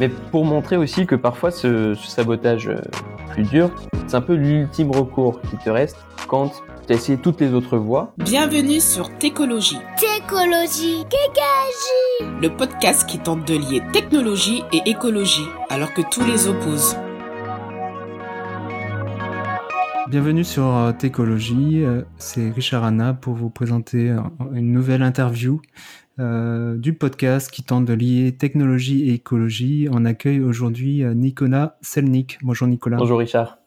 mais pour montrer aussi que parfois ce, sabotage euh, plus dur, c'est un peu l'ultime recours qui te reste quand tu as essayé toutes les autres voies. Bienvenue sur Técologie. Técologie, Kékagie Le podcast qui tente de lier technologie et écologie, alors que tous les opposent. Bienvenue sur euh, Técologie, euh, c'est Richard Anna pour vous présenter une nouvelle interview euh, du podcast qui tente de lier technologie et écologie. On accueille aujourd'hui euh, Nicolas Selnik. Bonjour Nicolas. Bonjour Richard.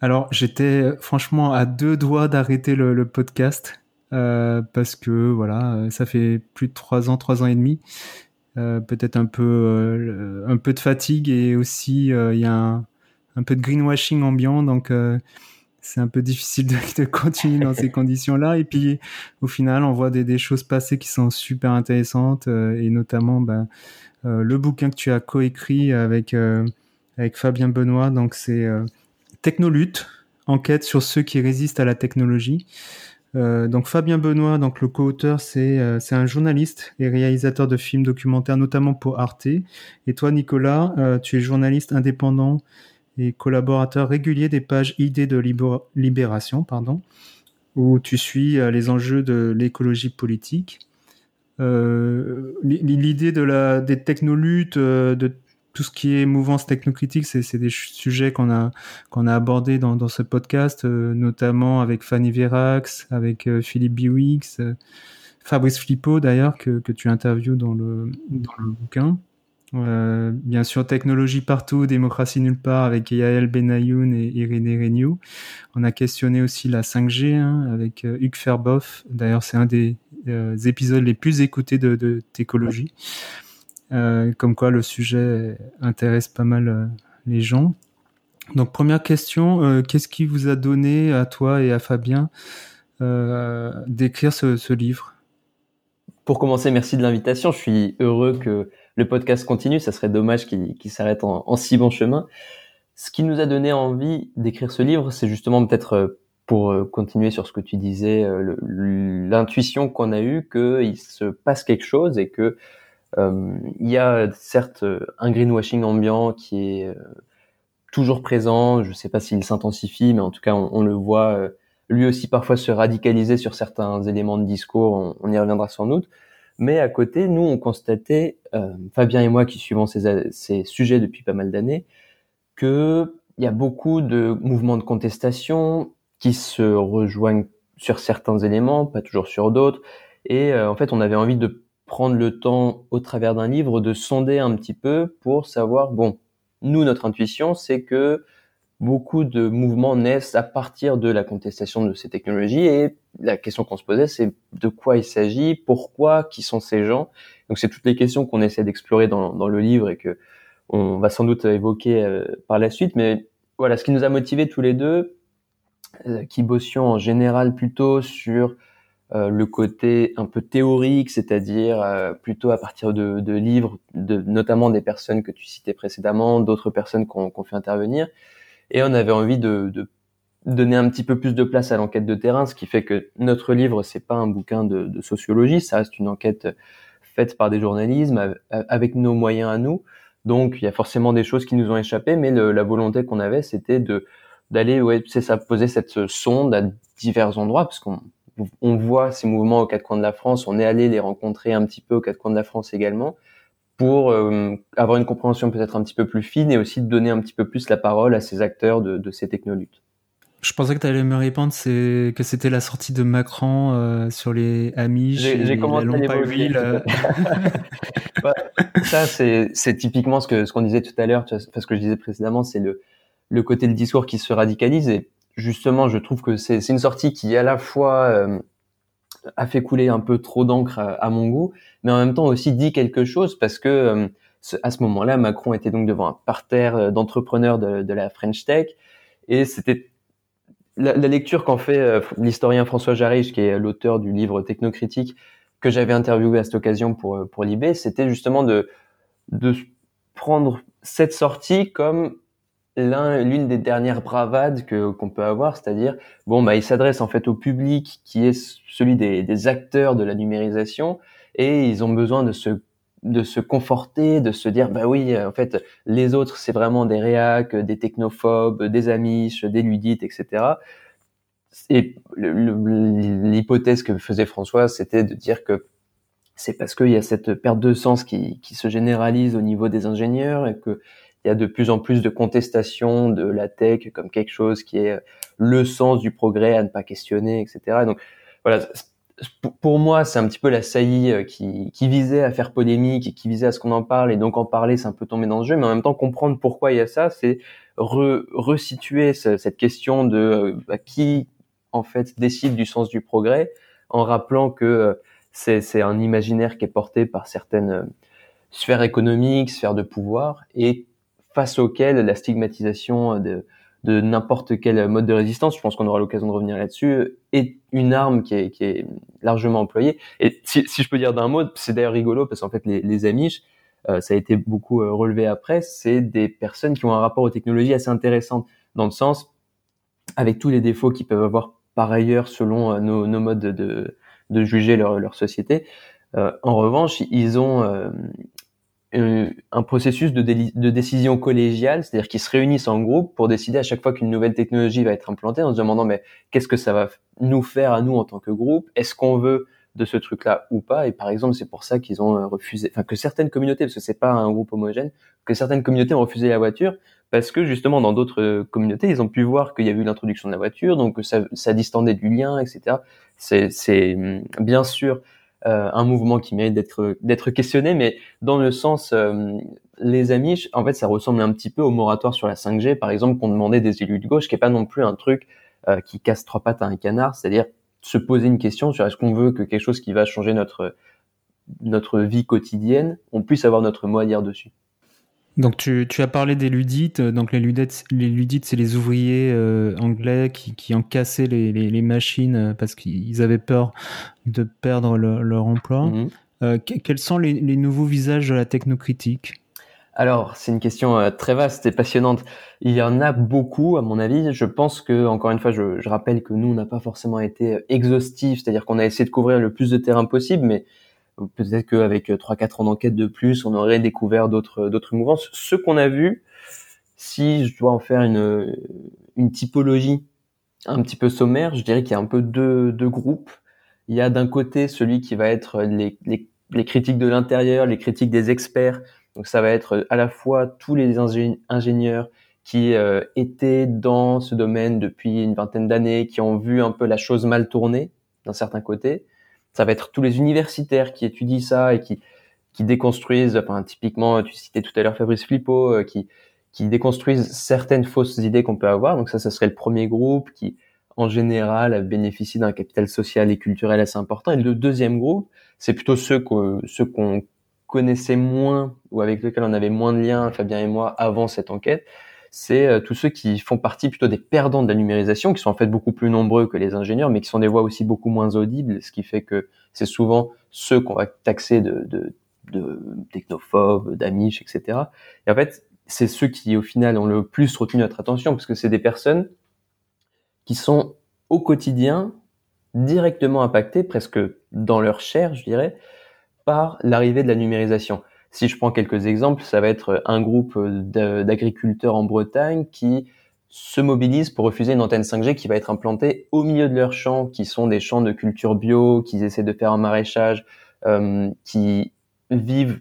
Alors j'étais euh, franchement à deux doigts d'arrêter le, podcast parce que voilà, ça fait plus de trois ans, trois ans et demi. Peut-être un peu, un peu de fatigue et aussi il y a un, un, peu de greenwashing ambiant. Donc c'est un peu difficile de, continuer dans ces conditions-là. Et puis, au final, on voit des, choses passer qui sont super intéressantes, euh, et notamment ben, euh, le bouquin que tu as coécrit avec euh, avec Fabien Benoît. Donc, c'est Technolutte, enquête sur ceux qui résistent à la technologie. donc Fabien Benoît, donc le co-auteur, c'est c'est un journaliste et réalisateur de films documentaires, notamment pour Arte. Et toi, Nicolas, tu es journaliste indépendant et collaborateur régulier des pages Idées de Libération, pardon, où tu suis euh, les enjeux de l'écologie politique. Euh, l'idée de la, des technoluttes, euh, de tout ce qui est mouvance technocritique, c'est des sujets qu'on a, qu'on a abordés dans, ce podcast, notamment avec Fanny Verax, avec Philippe Biwix, Fabrice Flippo d'ailleurs, que, que tu interviews dans le, dans le bouquin. Euh, bien sûr, technologie partout, démocratie nulle part avec Yael Benayoun et Irénée Regnault. On a questionné aussi la 5G hein, avec euh, Hugues Ferboff. D'ailleurs, c'est un des euh, épisodes les plus écoutés de, de Técologie. comme quoi, le sujet intéresse pas mal les gens. Donc, première question, qu'est-ce qui vous a donné à toi et à Fabien d'écrire ce livre? Pour commencer, merci de l'invitation. Je suis heureux que le podcast continue. Ça serait dommage qu'il s'arrête en, si bon chemin. Ce qui nous a donné envie d'écrire ce livre, c'est justement peut-être euh, pour euh, continuer sur ce que tu disais, euh, l'intuition qu'on a eue qu'il se passe quelque chose et que il y a certes un greenwashing ambiant qui est toujours présent. Je ne sais pas s'il s'intensifie, mais en tout cas, on, le voit lui aussi parfois se radicaliser sur certains éléments de discours. on y reviendra sans doute. Mais à côté, nous, on constatait, euh, Fabien et moi qui suivons ces, ces sujets depuis pas mal d'années, qu'il y a beaucoup de mouvements de contestation qui se rejoignent sur certains éléments, pas toujours sur d'autres. Et euh, en fait, on avait envie de prendre le temps, au travers d'un livre, de sonder un petit peu pour savoir, bon, nous, notre intuition, c'est que beaucoup de mouvements naissent à partir de la contestation de ces technologies et la question qu'on se posait c'est de quoi il s'agit, pourquoi, qui sont ces gens. Donc c'est toutes les questions qu'on essaie d'explorer dans, le livre et que on va sans doute évoquer euh, par la suite. Mais voilà, ce qui nous a motivés tous les deux, euh, qui bossions en général plutôt sur euh, le côté un peu théorique, c'est-à-dire plutôt à partir de, livres, notamment des personnes que tu citais précédemment, d'autres personnes qu'on fait intervenir, et on avait envie de, de, donner un petit peu plus de place à l'enquête de terrain, ce qui fait que notre livre c'est pas un bouquin de, de, sociologie, ça reste une enquête faite par des journalismes avec nos moyens à nous. Donc il y a forcément des choses qui nous ont échappé, mais la volonté qu'on avait c'était de d'aller ouais c'est ça poser cette sonde à divers endroits parce qu'on on voit ces mouvements aux quatre coins de la France, on est allé les rencontrer un petit peu aux quatre coins de la France également pour euh, avoir une compréhension peut-être un petit peu plus fine et aussi de donner un petit peu plus la parole à ces acteurs de, de ces technoluttes. Je pensais que tu allais me répondre c'est que c'était la sortie de Macron euh, sur les Amish J'ai commencé à bah, ça c'est typiquement ce que ce qu'on disait tout à l'heure, ce que je disais précédemment, c'est le le côté du discours qui se radicalise et justement je trouve que c'est une sortie qui à la fois euh, a fait couler un peu trop d'encre à, mon goût, mais en même temps aussi dit quelque chose parce que euh, à ce moment-là, Macron était donc devant un parterre euh, d'entrepreneurs de, la French Tech et c'était la, lecture qu'en fait euh, l'historien François Jarige, qui est l'auteur du livre Technocritique que j'avais interviewé à cette occasion pour pour Libé, c'était justement de de prendre cette sortie comme l'une des dernières bravades que qu'on peut avoir, c'est-à-dire bon bah il s'adresse en fait au public qui est celui des, des, acteurs de la numérisation et ils ont besoin de se de se conforter, de se dire bah oui, en fait, les autres c'est vraiment des réacs, des technophobes, des amiches, des ludites, etc. Et l'hypothèse que faisait François, c'était de dire que c'est parce qu'il y a cette perte de sens qui, qui se généralise au niveau des ingénieurs et que il y a de plus en plus de contestation de la tech comme quelque chose qui est le sens du progrès à ne pas questionner, etc. Donc voilà, pour moi, c'est un petit peu la saillie euh, qui, qui, visait à faire polémique et qui visait à ce qu'on en parle. Et donc en parler, c'est un peu tomber dans le jeu. Mais en même temps, comprendre pourquoi il y a ça, c'est re, resituer cette question de euh, bah, qui en fait décide du sens du progrès, en rappelant que euh, c'est un imaginaire qui est porté par certaines sphères économiques, sphères de pouvoir, et face auquel la stigmatisation de n'importe quel mode de résistance, je pense qu'on aura l'occasion de revenir là-dessus, est une arme qui est, largement employée. Et si, je peux dire d'un mot, c'est d'ailleurs rigolo parce qu'en fait les, Amish, euh, ça a été beaucoup euh, relevé après, c'est des personnes qui ont un rapport aux technologies assez intéressant dans le sens, avec tous les défauts qu'ils peuvent avoir par ailleurs selon euh, nos, modes de, juger leur, société. en revanche, ils ont un processus de, de décision collégiale, c'est-à-dire qu'ils se réunissent en groupe pour décider à chaque fois qu'une nouvelle technologie va être implantée en se demandant mais qu'est-ce que ça va nous faire à nous en tant que groupe? Est-ce qu'on veut de ce truc-là ou pas? Et par exemple, c'est pour ça qu'ils ont euh, refusé, enfin que certaines communautés, parce que c'est pas un groupe homogène, que certaines communautés ont refusé la voiture parce que justement dans d'autres communautés, ils ont pu voir qu'il y a eu l'introduction de la voiture, donc ça, ça distendait du lien, etc. C'est hum, bien sûr euh, un mouvement qui mérite d'être d'être questionné, mais dans le sens euh, les amis, en fait, ça ressemble un petit peu au moratoire sur la 5G, par exemple, qu'on demandait des élus de gauche, qui est pas non plus un truc euh, qui casse trois pattes à un canard, c'est-à-dire se poser une question sur est-ce qu'on veut que quelque chose qui va changer notre notre vie quotidienne, on puisse avoir notre mot à dire dessus. Donc tu, tu, as parlé des ludites. Donc les ludites, les ludites, c'est les ouvriers euh, anglais qui, qui ont cassé les, les, les machines euh, parce qu'ils avaient peur de perdre leur emploi. Mhm. Euh, quels sont les, les, nouveaux visages de la technocritique? Alors, c'est une question euh, très vaste et passionnante. Il y en a beaucoup, à mon avis. Je pense que, encore une fois, je, je rappelle que nous, on n'a pas forcément été exhaustifs, c'est-à-dire qu'on a essayé de couvrir le plus de terrain possible, mais peut-être qu'avec 3-4 euh, ans d'enquête de plus, on aurait découvert d'autres d'autres mouvances. Ce qu'on a vu, si je dois en faire une, une typologie un petit peu sommaire, je dirais qu'il y a un peu deux, deux groupes. Il y a d'un côté celui qui va être les, les, les critiques de l'intérieur, les critiques des experts. Donc ça va être à la fois tous les ingénieurs qui euh, étaient dans ce domaine depuis une vingtaine d'années, qui ont vu un peu la chose mal tourner d'un certain côté, ça va être tous les universitaires qui étudient ça et qui, qui déconstruisent, enfin, typiquement, tu citais tout à l'heure Fabrice Flippo, euh, qui, qui déconstruisent certaines fausses idées qu'on peut avoir. Donc ça, ça serait le premier groupe qui, en général, bénéficie d'un capital social et culturel assez important. Et le deuxième groupe, c'est plutôt ceux ceux qu'on connaissait moins ou avec lesquels on avait moins de liens, Fabien et moi, avant cette enquête c'est euh, tous ceux qui font partie plutôt des perdants de la numérisation, qui sont en fait beaucoup plus nombreux que les ingénieurs, mais qui sont des voix aussi beaucoup moins audibles, ce qui fait que c'est souvent ceux qu'on va taxer de, de, de technophobes, d'amiches, etc. Et en fait, c'est ceux qui, au final, ont le plus retenu notre attention, parce que c'est des personnes qui sont au quotidien directement impactées, presque dans leur chair, je dirais, par l'arrivée de la numérisation. Si je prends quelques exemples, ça va être un groupe d'agriculteurs en Bretagne qui se mobilise pour refuser une antenne 5G qui va être implantée au milieu de leurs champs, qui sont des champs de culture bio, qui essaient de faire un maraîchage, euh, qui vivent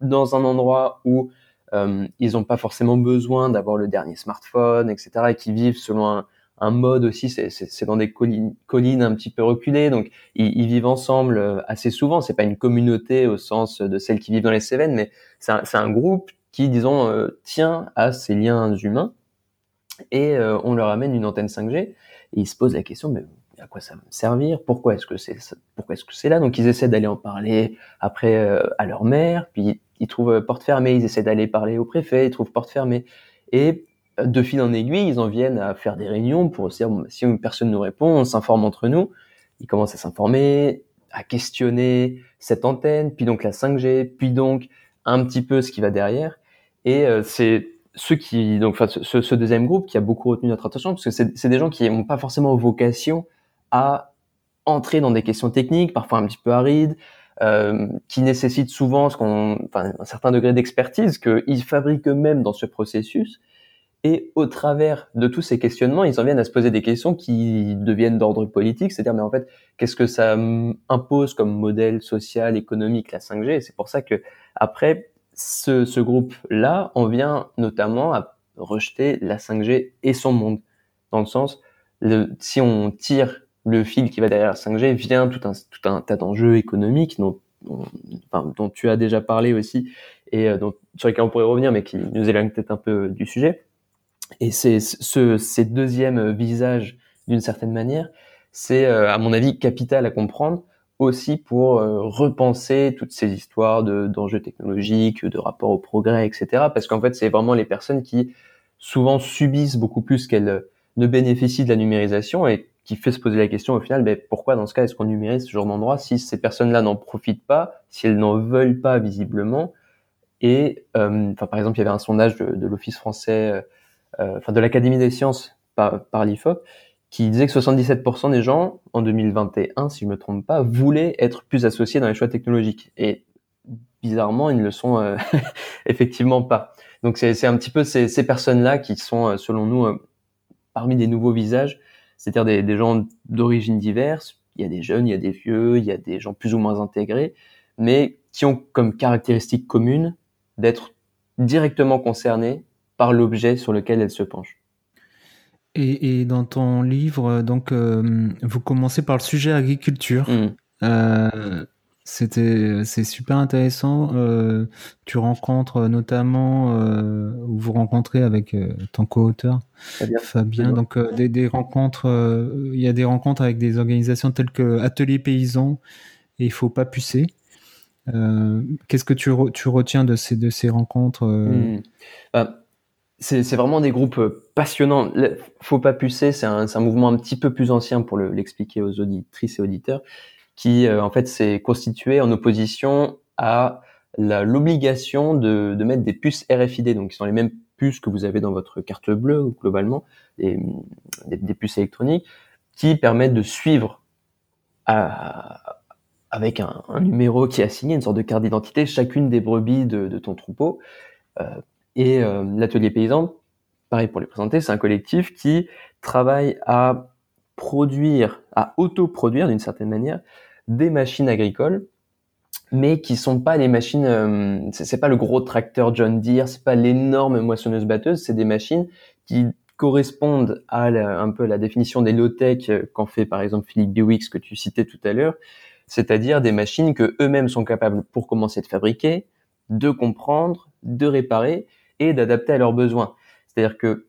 dans un endroit où euh, ils n'ont pas forcément besoin d'avoir le dernier smartphone, etc., et qui vivent selon un, un mode aussi, c'est dans des collines, collines un petit peu reculées, donc ils, ils vivent ensemble euh, assez souvent. C'est pas une communauté au sens de celles qui vivent dans les Cévennes, mais c'est un, un, groupe qui, disons, euh, tient à ces liens humains et euh, on leur amène une antenne 5G et ils se posent la question, mais à quoi ça va me servir? Pourquoi est-ce que c'est pourquoi est-ce que c'est là? Donc ils essaient d'aller en parler après à leur mère, puis ils trouvent porte fermée, ils essaient d'aller parler au préfet, ils trouvent porte fermée. Et de fil en aiguille, ils en viennent à faire des réunions pour se dire si une personne nous répond, on s'informe entre nous. Ils commencent à s'informer, à questionner cette antenne, puis donc la 5G, puis donc un petit peu ce qui va derrière. Et euh, c'est ceux qui, donc, ce, deuxième groupe qui a beaucoup retenu notre attention, parce que c'est des gens qui n'ont pas forcément vocation à entrer dans des questions techniques, parfois un petit peu arides, euh, qui nécessitent souvent un certain degré d'expertise qu'ils fabriquent eux-mêmes dans ce processus. Et au travers de tous ces questionnements, ils en viennent à se poser des questions qui deviennent d'ordre politique, c'est-à-dire mais en fait, qu'est-ce que ça impose comme modèle social, économique la 5G Et c'est pour ça que après ce, ce groupe-là en vient notamment à rejeter la 5G et son monde, dans le sens le, si on tire le fil qui va derrière la 5G, vient tout un tout un tas d'enjeux économiques dont, dont, tu as déjà parlé aussi et euh, dont, sur lesquels on pourrait revenir, mais qui nous éloignent peut-être un peu du sujet et c'est ce, ces deuxièmes visages, d'une certaine manière, c'est euh, à mon avis capital à comprendre aussi pour euh, repenser toutes ces histoires de d'enjeux technologiques, de rapport au progrès, etc. Parce qu'en fait, c'est vraiment les personnes qui souvent subissent beaucoup plus qu'elles ne bénéficient de la numérisation et qui fait se poser la question au final, ben, pourquoi dans ce cas est-ce qu'on numérise ce genre d'endroit si ces personnes-là n'en profitent pas, si elles n'en veulent pas visiblement? Et euh, enfin, par exemple, il y avait un sondage de, l'Office français euh, enfin de l'Académie des sciences par, par l'IFOP, qui disait que 77% des gens en 2021, si je me trompe pas, voulaient être plus associés dans les choix technologiques. Et bizarrement, ils ne le sont euh, effectivement pas. Donc c'est un petit peu ces, ces personnes-là qui sont, euh, selon nous, parmi des nouveaux visages, c'est-à-dire des, des, gens d'origine diverses. Il y a des jeunes, il y a des vieux, il y a des gens plus ou moins intégrés, mais qui ont comme caractéristique commune d'être directement concernés par l'objet sur lequel elle se penche. Et, et dans ton livre, donc, euh, vous commencez par le sujet agriculture. Mmh. Euh, c'était, c'est super intéressant. Euh, tu rencontres notamment, ou vous rencontrez avec ton co-auteur Fabien. Fabien. Donc des, des, rencontres, il y a des rencontres avec des organisations telles que Atelier Paysan et Il faut pas pucer. Qu'est-ce que tu, re, tu, retiens de ces, de ces rencontres mmh. bah, c'est vraiment des groupes euh, passionnants. Faut pas pucer, c'est un, mouvement un petit peu plus ancien pour l'expliquer aux auditrices et auditeurs, qui euh, en fait s'est constitué en opposition à l'obligation de, mettre des puces RFID, donc qui sont les mêmes puces que vous avez dans votre carte bleue globalement, des, puces électroniques, qui permettent de suivre avec un, numéro qui est assigné, une sorte de carte d'identité, chacune des brebis de, de ton troupeau. Euh, et euh, l'atelier paysan, pareil pour les présenter, c'est un collectif qui travaille à produire, à autoproduire d'une certaine manière, des machines agricoles, mais qui sont pas les machines, euh, c'est pas le gros tracteur John Deere, c'est pas l'énorme moissonneuse batteuse, c'est des machines qui correspondent à un peu la définition des low-tech qu'en fait par exemple Philippe Biwix que tu citais tout à l'heure, c'est-à-dire des machines que eux-mêmes sont capables pour commencer de fabriquer, de comprendre, de réparer et d'adapter à leurs besoins. C'est-à-dire que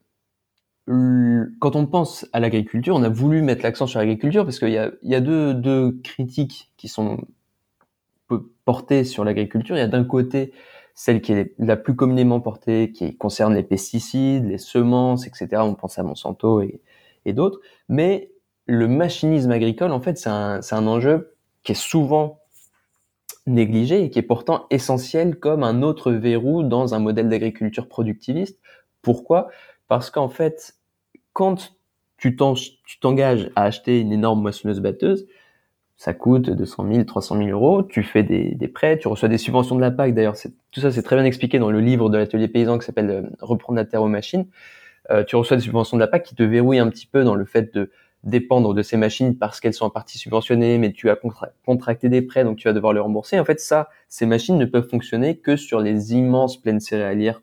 quand on pense à l'agriculture, on a voulu mettre l'accent sur l'agriculture parce qu'il y a, deux, deux critiques qui sont portées sur l'agriculture. Il y a d'un côté celle qui est la plus communément portée, qui concerne les pesticides, les semences, etc. On pense à Monsanto et, et d'autres. Mais le machinisme agricole, en fait, c'est un, c'est un enjeu qui est souvent négligé et qui est pourtant essentiel comme un autre verrou dans un modèle d'agriculture productiviste. Pourquoi? Parce qu'en fait, quand tu t'engages à acheter une énorme moissonneuse batteuse, ça coûte 200 000, 300 000 euros, tu fais des, des prêts, tu reçois des subventions de la PAC. D'ailleurs, tout ça, c'est très bien expliqué dans le livre de l'atelier paysan qui s'appelle euh, Reprendre la terre aux machines. Euh, tu reçois des subventions de la PAC qui te verrouillent un petit peu dans le fait de dépendre de ces machines parce qu'elles sont en partie subventionnées, mais tu as contracté des prêts, donc tu vas devoir les rembourser. En fait, ça, ces machines ne peuvent fonctionner que sur les immenses plaines céréalières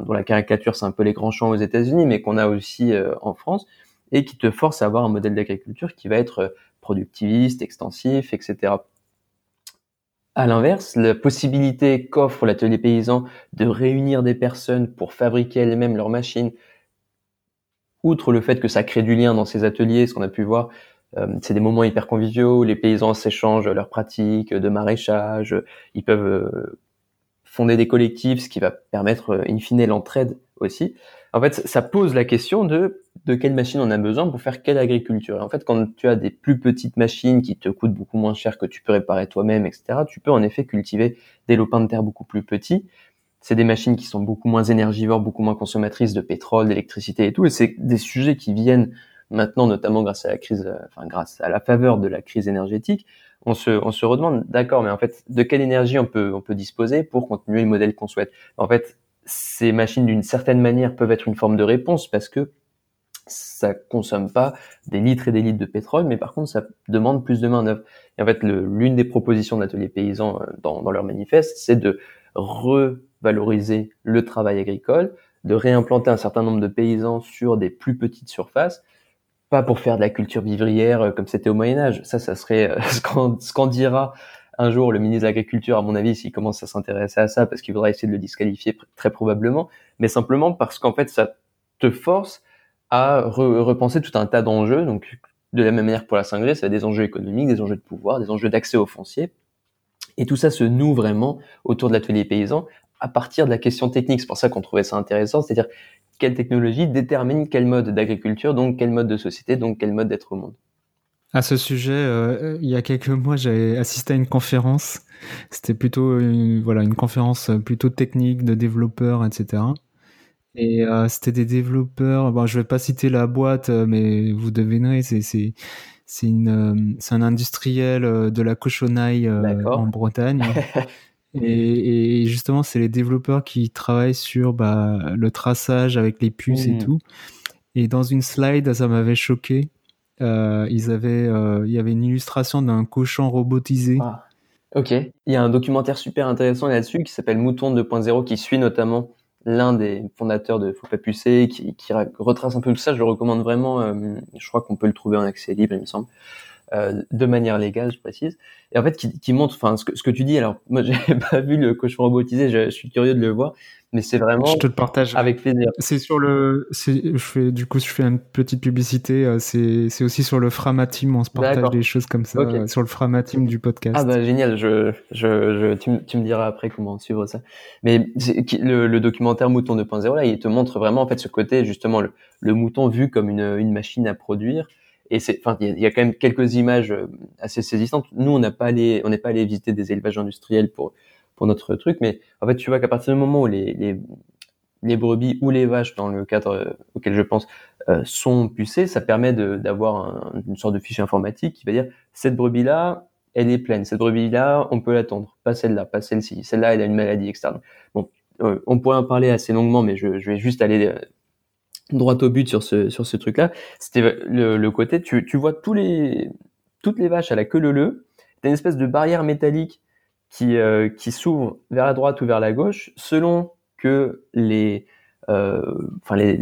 dont la caricature, c'est un peu les grands champs aux États-Unis, mais qu'on a aussi euh, en France, et qui te forcent à avoir un modèle d'agriculture qui va être euh, productiviste, extensif, etc. À l'inverse, la possibilité qu'offre l'atelier paysan de réunir des personnes pour fabriquer elles-mêmes leurs machines, outre le fait que ça crée du lien dans ces ateliers, ce qu'on a pu voir, euh, c'est des moments hyper conviviaux où les paysans s'échangent leurs pratiques de maraîchage, ils peuvent euh, fonder des collectifs, ce qui va permettre euh, in fine l'entraide aussi. En fait, ça pose la question de de quelle machine on a besoin pour faire quelle agriculture. Et en fait, quand tu as des plus petites machines qui te coûtent beaucoup moins cher que tu peux réparer toi-même, etc., tu peux en effet cultiver des lopins de terre beaucoup plus petits c'est des machines qui sont beaucoup moins énergivores, beaucoup moins consommatrices de pétrole, d'électricité et tout. Et c'est des sujets qui viennent maintenant, notamment grâce à la crise, euh, enfin grâce à la faveur de la crise énergétique, on se, on se redemande, d'accord, mais en fait, de quelle énergie on peut, on peut disposer pour continuer le modèle qu'on souhaite? En fait, ces machines, d'une certaine manière, peuvent être une forme de réponse parce que ça consomme pas des litres et des litres de pétrole, mais par contre, ça demande plus de main d'œuvre. Et en fait, l'une des propositions de l'atelier paysan euh, dans, dans leur manifeste, c'est de revaloriser le travail agricole, de réimplanter un certain nombre de paysans sur des plus petites surfaces, pas pour faire de la culture vivrière euh, comme c'était au Moyen Âge. Ça, ça serait euh, ce qu'en dira un jour le ministre de l'Agriculture, à mon avis, s'il commence à s'intéresser à ça, parce qu'il voudra essayer de le disqualifier très probablement, mais simplement parce qu'en fait, ça te force à repenser tout un tas d'enjeux. Donc, de la même manière pour la 5G, ça a des enjeux économiques, des enjeux de pouvoir, des enjeux d'accès au foncier. Et tout ça se noue vraiment autour de l'atelier paysan à partir de la question technique. C'est pour ça qu'on trouvait ça intéressant, c'est-à-dire quelle technologie détermine quel mode d'agriculture, donc quel mode de société, donc quel mode d'être au monde. À ce sujet, euh, il y a quelques mois, j'avais assisté à une conférence. C'était plutôt une, voilà une conférence plutôt technique de développeurs, etc. Et euh, c'était des développeurs. Bon, je vais pas citer la boîte, euh, mais vous devinerez. C'est c'est c'est une c'est un industriel de la cochonaille en Bretagne. et, et, justement, c'est les développeurs qui travaillent sur bah, le traçage avec les puces et mmh. tout. Et dans une slide, ça m'avait choqué. Euh, ils avaient, il y avait une illustration d'un cochon robotisé. Ah. Ok. Il y a un documentaire super intéressant là-dessus qui s'appelle Mouton 2.0 qui suit notamment l'un des fondateurs de Faut pas pucer, qui, qui, retrace un peu tout ça. Je le recommande vraiment. Euh, je crois qu'on peut le trouver en accès libre, il me semble. Euh, de manière légale, je précise. Et en fait, qui, qui montre, enfin, ce que, ce que tu dis. Alors, moi, j'ai pas vu le cochon robotisé. Je, je, suis curieux de le voir, mais c'est vraiment. Je te le partage. Avec plaisir. C'est sur le. Je fais du coup, je fais une petite publicité. Euh, c'est c'est aussi sur le Framatim. On se partage des choses comme ça sur le Framatim du podcast. Ah bah génial. Je je, je tu, tu me diras après comment suivre ça. Mais le, le documentaire Mouton 2.0 là, il te montre vraiment en fait ce côté justement le, le mouton vu comme une une machine à produire et c'est, enfin, il y, a quand même quelques images euh, assez saisissantes. Nous, on n'a pas allé, on n'est pas allé visiter des élevages industriels pour pour notre truc, mais en fait, tu vois qu'à partir du moment où les, les les brebis ou les vaches, dans le cadre euh, auquel je pense, euh, sont pucées, ça permet d'avoir une sorte de fichier informatique qui va dire cette brebis-là, elle est pleine, cette brebis-là, on peut l'attendre, pas celle-là, pas celle-ci, celle-là, elle a une maladie externe. Bon, on pourrait en parler assez longuement, mais je, je vais juste aller droit au but sur ce sur ce truc là c'était le, côté tu, tu vois tous les toutes les vaches à la queue leu t'as une espèce de barrière métallique qui euh, qui s'ouvre vers la droite ou vers la gauche selon que les euh, les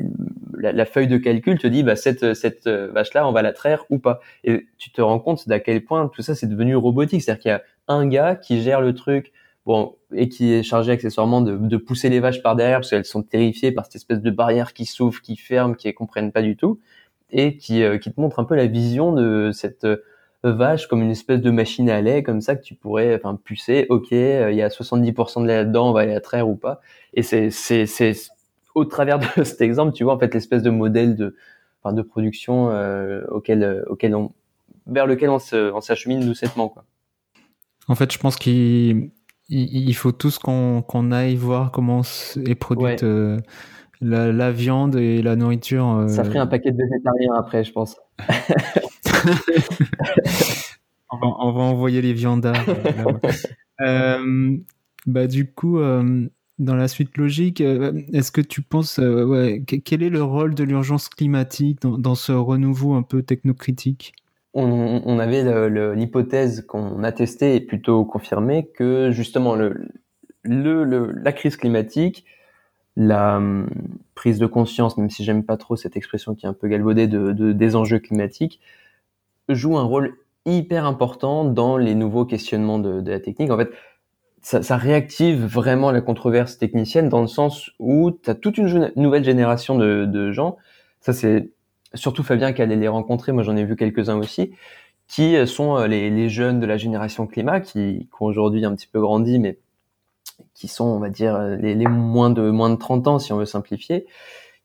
la, feuille de calcul te dit bah cette cette vache là on va la traire ou pas. Et tu te rends compte d'à quel point tout ça c'est devenu robotique. C'est-à-dire qu'il y a un gars qui gère le truc et qui est chargé accessoirement de, pousser les vaches par derrière parce qu'elles sont terrifiées par cette espèce de barrière qui s'ouvre, qui ferme, qui ne comprennent pas du tout, et qui, euh, qui te montre un peu la vision de cette euh, vache comme une espèce de machine à lait comme ça que tu pourrais enfin pucer. Ok euh, il y a 70% de lait là-dedans on va la traire ou pas. Et c'est au travers de cet exemple tu vois en fait l'espèce de modèle de production auquel vers lequel on s'achemine doucettement quoi. En fait je pense qu'il il, faut tous qu'on aille voir comment est produite euh, la, viande et la nourriture. Euh. Ça ferait un paquet de végétariens après, je pense. on, va, envoyer les viandards. Euh, bah, du coup, dans la suite logique, est-ce que tu penses, ouais, quel est le rôle de l'urgence climatique dans, dans ce renouveau un peu technocritique on, avait l'hypothèse qu'on a testée et plutôt confirmée que justement la crise climatique, la hum, prise de conscience, même si j'aime pas trop cette expression qui est un peu galvaudée de, de, des enjeux climatiques, joue un rôle hyper important dans les nouveaux questionnements de, la technique. En fait, ça, ça, réactive vraiment la controverse technicienne dans le sens où tu as toute une nouvelle génération de, de gens. Ça, c'est surtout Fabien qui allait les rencontrer, moi j'en ai vu quelques-uns aussi, qui sont euh, les, jeunes de la génération climat, qui, qui ont aujourd'hui un petit peu grandi, mais qui sont, on va dire, les, les, moins de moins de 30 ans, si on veut simplifier,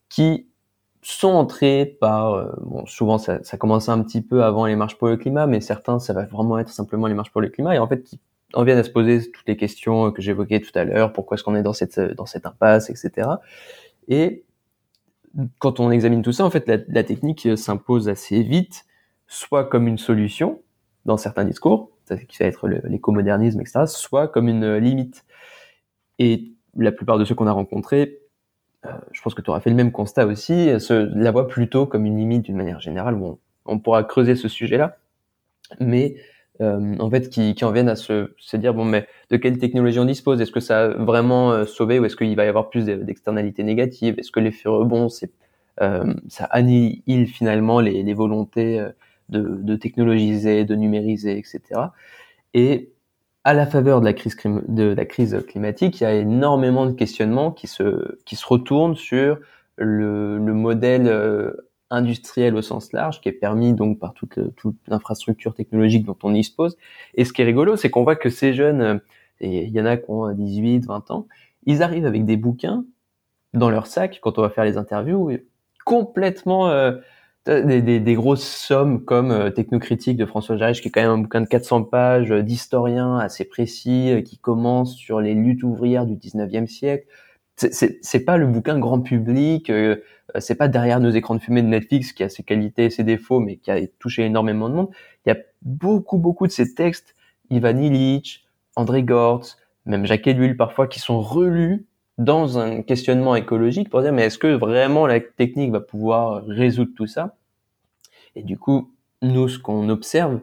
qui sont entrés par, euh, bon, souvent ça, ça commençait un petit peu avant les marches pour le climat, mais certains, ça va vraiment être simplement les marches pour le climat, et en fait, qui en viennent à se poser toutes les questions que j'évoquais tout à l'heure, pourquoi est-ce qu'on est dans cette, dans cette impasse, etc. Et quand on examine tout ça, en fait, la, technique s'impose assez vite, soit comme une solution dans certains discours, qui va être l'éco-modernisme, etc., soit comme une limite. Et la plupart de ceux qu'on a rencontrés, euh, je pense que tu auras fait le même constat aussi, se, la voient plutôt comme une limite d'une manière générale. Bon, on pourra creuser ce sujet-là, mais euh, en fait, qui, qui en viennent à se, se, dire bon, mais de quelle technologie on dispose? Est-ce que ça a vraiment euh, sauvé ou est-ce qu'il va y avoir plus d'externalités négatives? Est-ce que l'effet rebond, c'est euh, ça annihile finalement les, les volontés euh, de, de, technologiser, de numériser, etc. Et à la faveur de la crise, de la crise climatique, il y a énormément de questionnements qui se, qui se retournent sur le, le modèle euh, industriel au sens large, qui est permis donc par toute, l'infrastructure technologique dont on dispose. Et ce qui est rigolo, c'est qu'on voit que ces jeunes, euh, et il y en a qui ont 18, 20 ans, ils arrivent avec des bouquins dans leur sac quand on va faire les interviews, complètement euh, des, grosses sommes comme euh, Technocritique de François Jarich, qui est quand même un bouquin de 400 pages euh, d'historien assez précis, euh, qui commence sur les luttes ouvrières du 19e siècle. C'est pas le bouquin grand public, euh, c'est pas derrière nos écrans de fumée de Netflix qui a ses qualités et ses défauts, mais qui a touché énormément de monde. Il y a beaucoup, beaucoup de ces textes, Ivan Illich, André Gortz, même Jacques Ellul parfois, qui sont relus dans un questionnement écologique pour dire mais est-ce que vraiment la technique va pouvoir résoudre tout ça? Et du coup, nous, ce qu'on observe,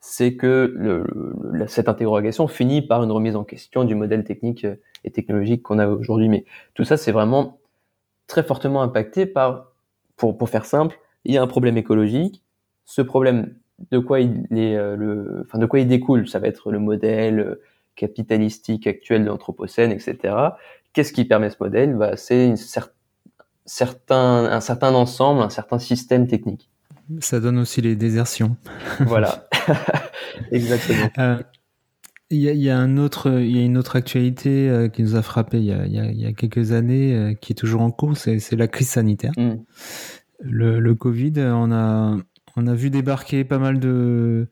c'est que le, cette interrogation finit par une remise en question du modèle technique et technologique qu'on a aujourd'hui. Mais tout ça, c'est vraiment très fortement impacté par, pour, pour faire simple, il y a un problème écologique. Ce problème, de quoi il est, euh, le, enfin, de quoi il découle Ça va être le modèle capitalistique actuel de l'anthropocène, etc. Qu'est-ce qui permet ce modèle? Bah, C'est un certain ensemble, un certain système technique. Ça donne aussi les désertions. voilà, exactement. Euh, il y, a, y, a, un autre, il y a une autre actualité euh, qui nous a frappé il y a, y y a quelques années, euh, qui est toujours en cours, c'est la crise sanitaire. Mm. Le, le, Covid, on a, on a vu débarquer pas mal de,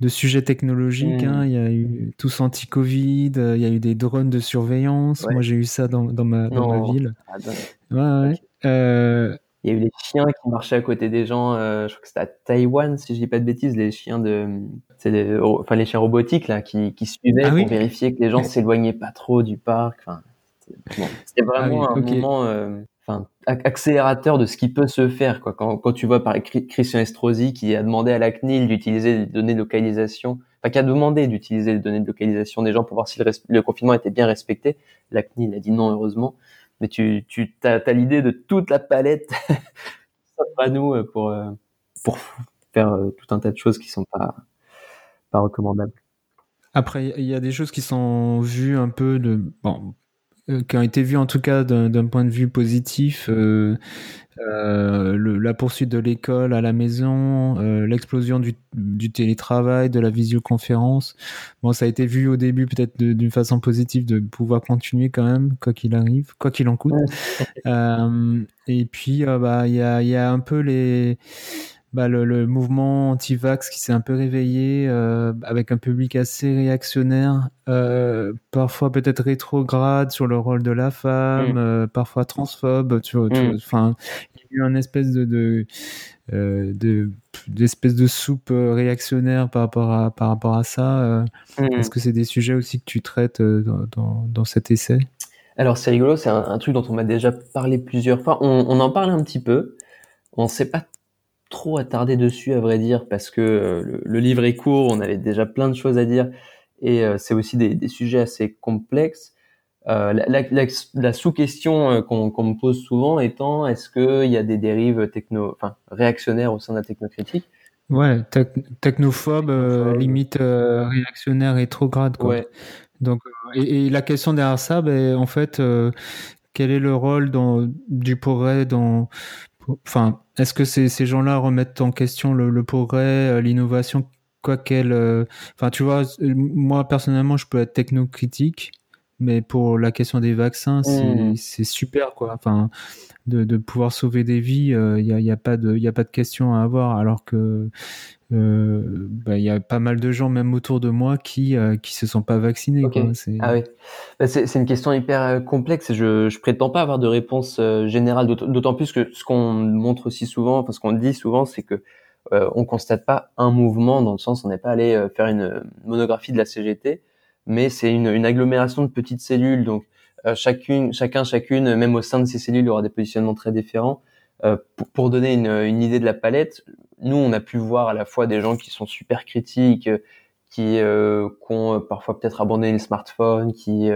de sujets technologiques. Hein. Il y a eu tous anti-Covid, il y a eu des drones de surveillance. Moi, j'ai eu ça dans, dans, ma, dans ma ville. Ah, ouais, ouais. Euh... Il y a eu les chiens qui marchaient à côté des gens. Euh, je crois que c'était à Taïwan, si je dis pas de bêtises, les chiens de, c'est enfin les chiens robotiques là qui, qui suivaient ah, pour vérifier que les gens s'éloignaient pas trop du parc. Enfin, c'était vraiment ah, oui, un okay. moment. Euh, enfin, accélérateur de ce qui peut se faire. Quoi. Quand, quand tu vois par Christian Estrosi qui a demandé à la CNIL d'utiliser les données de localisation, enfin qui a demandé d'utiliser les données de localisation des gens pour voir si le, le, confinement était bien respecté, la CNIL a dit non heureusement. Mais tu, tu as, as l'idée de toute la palette à nous euh, pour euh, pour faire euh, tout un tas de choses qui sont pas pas recommandables. Après, il y a des choses qui sont vues un peu de bon qui ont été vus en tout cas d'un point de vue positif, euh, euh, le, la poursuite de l'école à la maison, euh, l'explosion du, du, télétravail, de la visioconférence. Bon, ça a été vu au début peut-être d'une façon positive de pouvoir continuer quand même, quoi qu'il arrive, quoi qu'il en coûte. Euh, et puis, bah, il y a, y a un peu les bah, le, le, mouvement anti-vax qui s'est un peu réveillé euh, avec un public assez réactionnaire, euh, parfois peut-être rétrograde sur le rôle de la femme, mm. euh, parfois transphobe. Tu, mm. tu, enfin, il y a eu une espèce de, de euh, de d'espèce de soupe réactionnaire par rapport à par rapport à ça. Euh, mm. Est-ce que c'est des sujets aussi que tu traites dans, dans, dans cet essai? Alors c'est rigolo, c'est un, un, truc dont on m'a déjà parlé plusieurs fois. On, on en parle un petit peu. On sait pas trop attarder dessus à vrai dire parce que euh, le, le, livre est court, on avait déjà plein de choses à dire et euh, c'est aussi des, des, sujets assez complexes. Euh, la, la, la, la sous-question qu'on qu me pose souvent étant est-ce qu'il y a des dérives techno, enfin réactionnaires au sein de la technocritique? Ouais, te technophobe, limite réactionnaire rétrograde quoi. Ouais. Donc et, et, la question derrière ça, ben en fait, quel est le rôle dans, du progrès dans Enfin, est-ce que ces, ces gens-là remettent en question le, le progrès, euh, l'innovation, quoi qu'elle. Euh, enfin, tu vois, moi personnellement, je peux être technocritique, mais pour la question des vaccins, c'est mmh. super, quoi. Enfin, de, de pouvoir sauver des vies, il euh, n'y a, y a, pas de, y a pas de question à avoir, alors que euh, bah, il y a pas mal de gens même autour de moi qui euh, qui se sont pas vaccinés. Okay. Quoi. Ah oui, bah, c'est une question hyper euh, complexe. Je je prétends pas avoir de réponse générale, d'autant plus que ce qu'on montre aussi souvent, enfin ce qu'on dit souvent, c'est que euh, on constate pas un mouvement dans le sens on n'est pas allé faire une monographie de la CGT, mais c'est une, une, agglomération de petites cellules. Donc chacune, chacun, chacune, même au sein de ces cellules, il y aura des positionnements très différents. Pour, pour, donner une, une, idée de la palette, nous on a pu voir à la fois des gens qui sont super critiques, qui, euh, qui ont parfois peut-être abandonné le smartphone, qui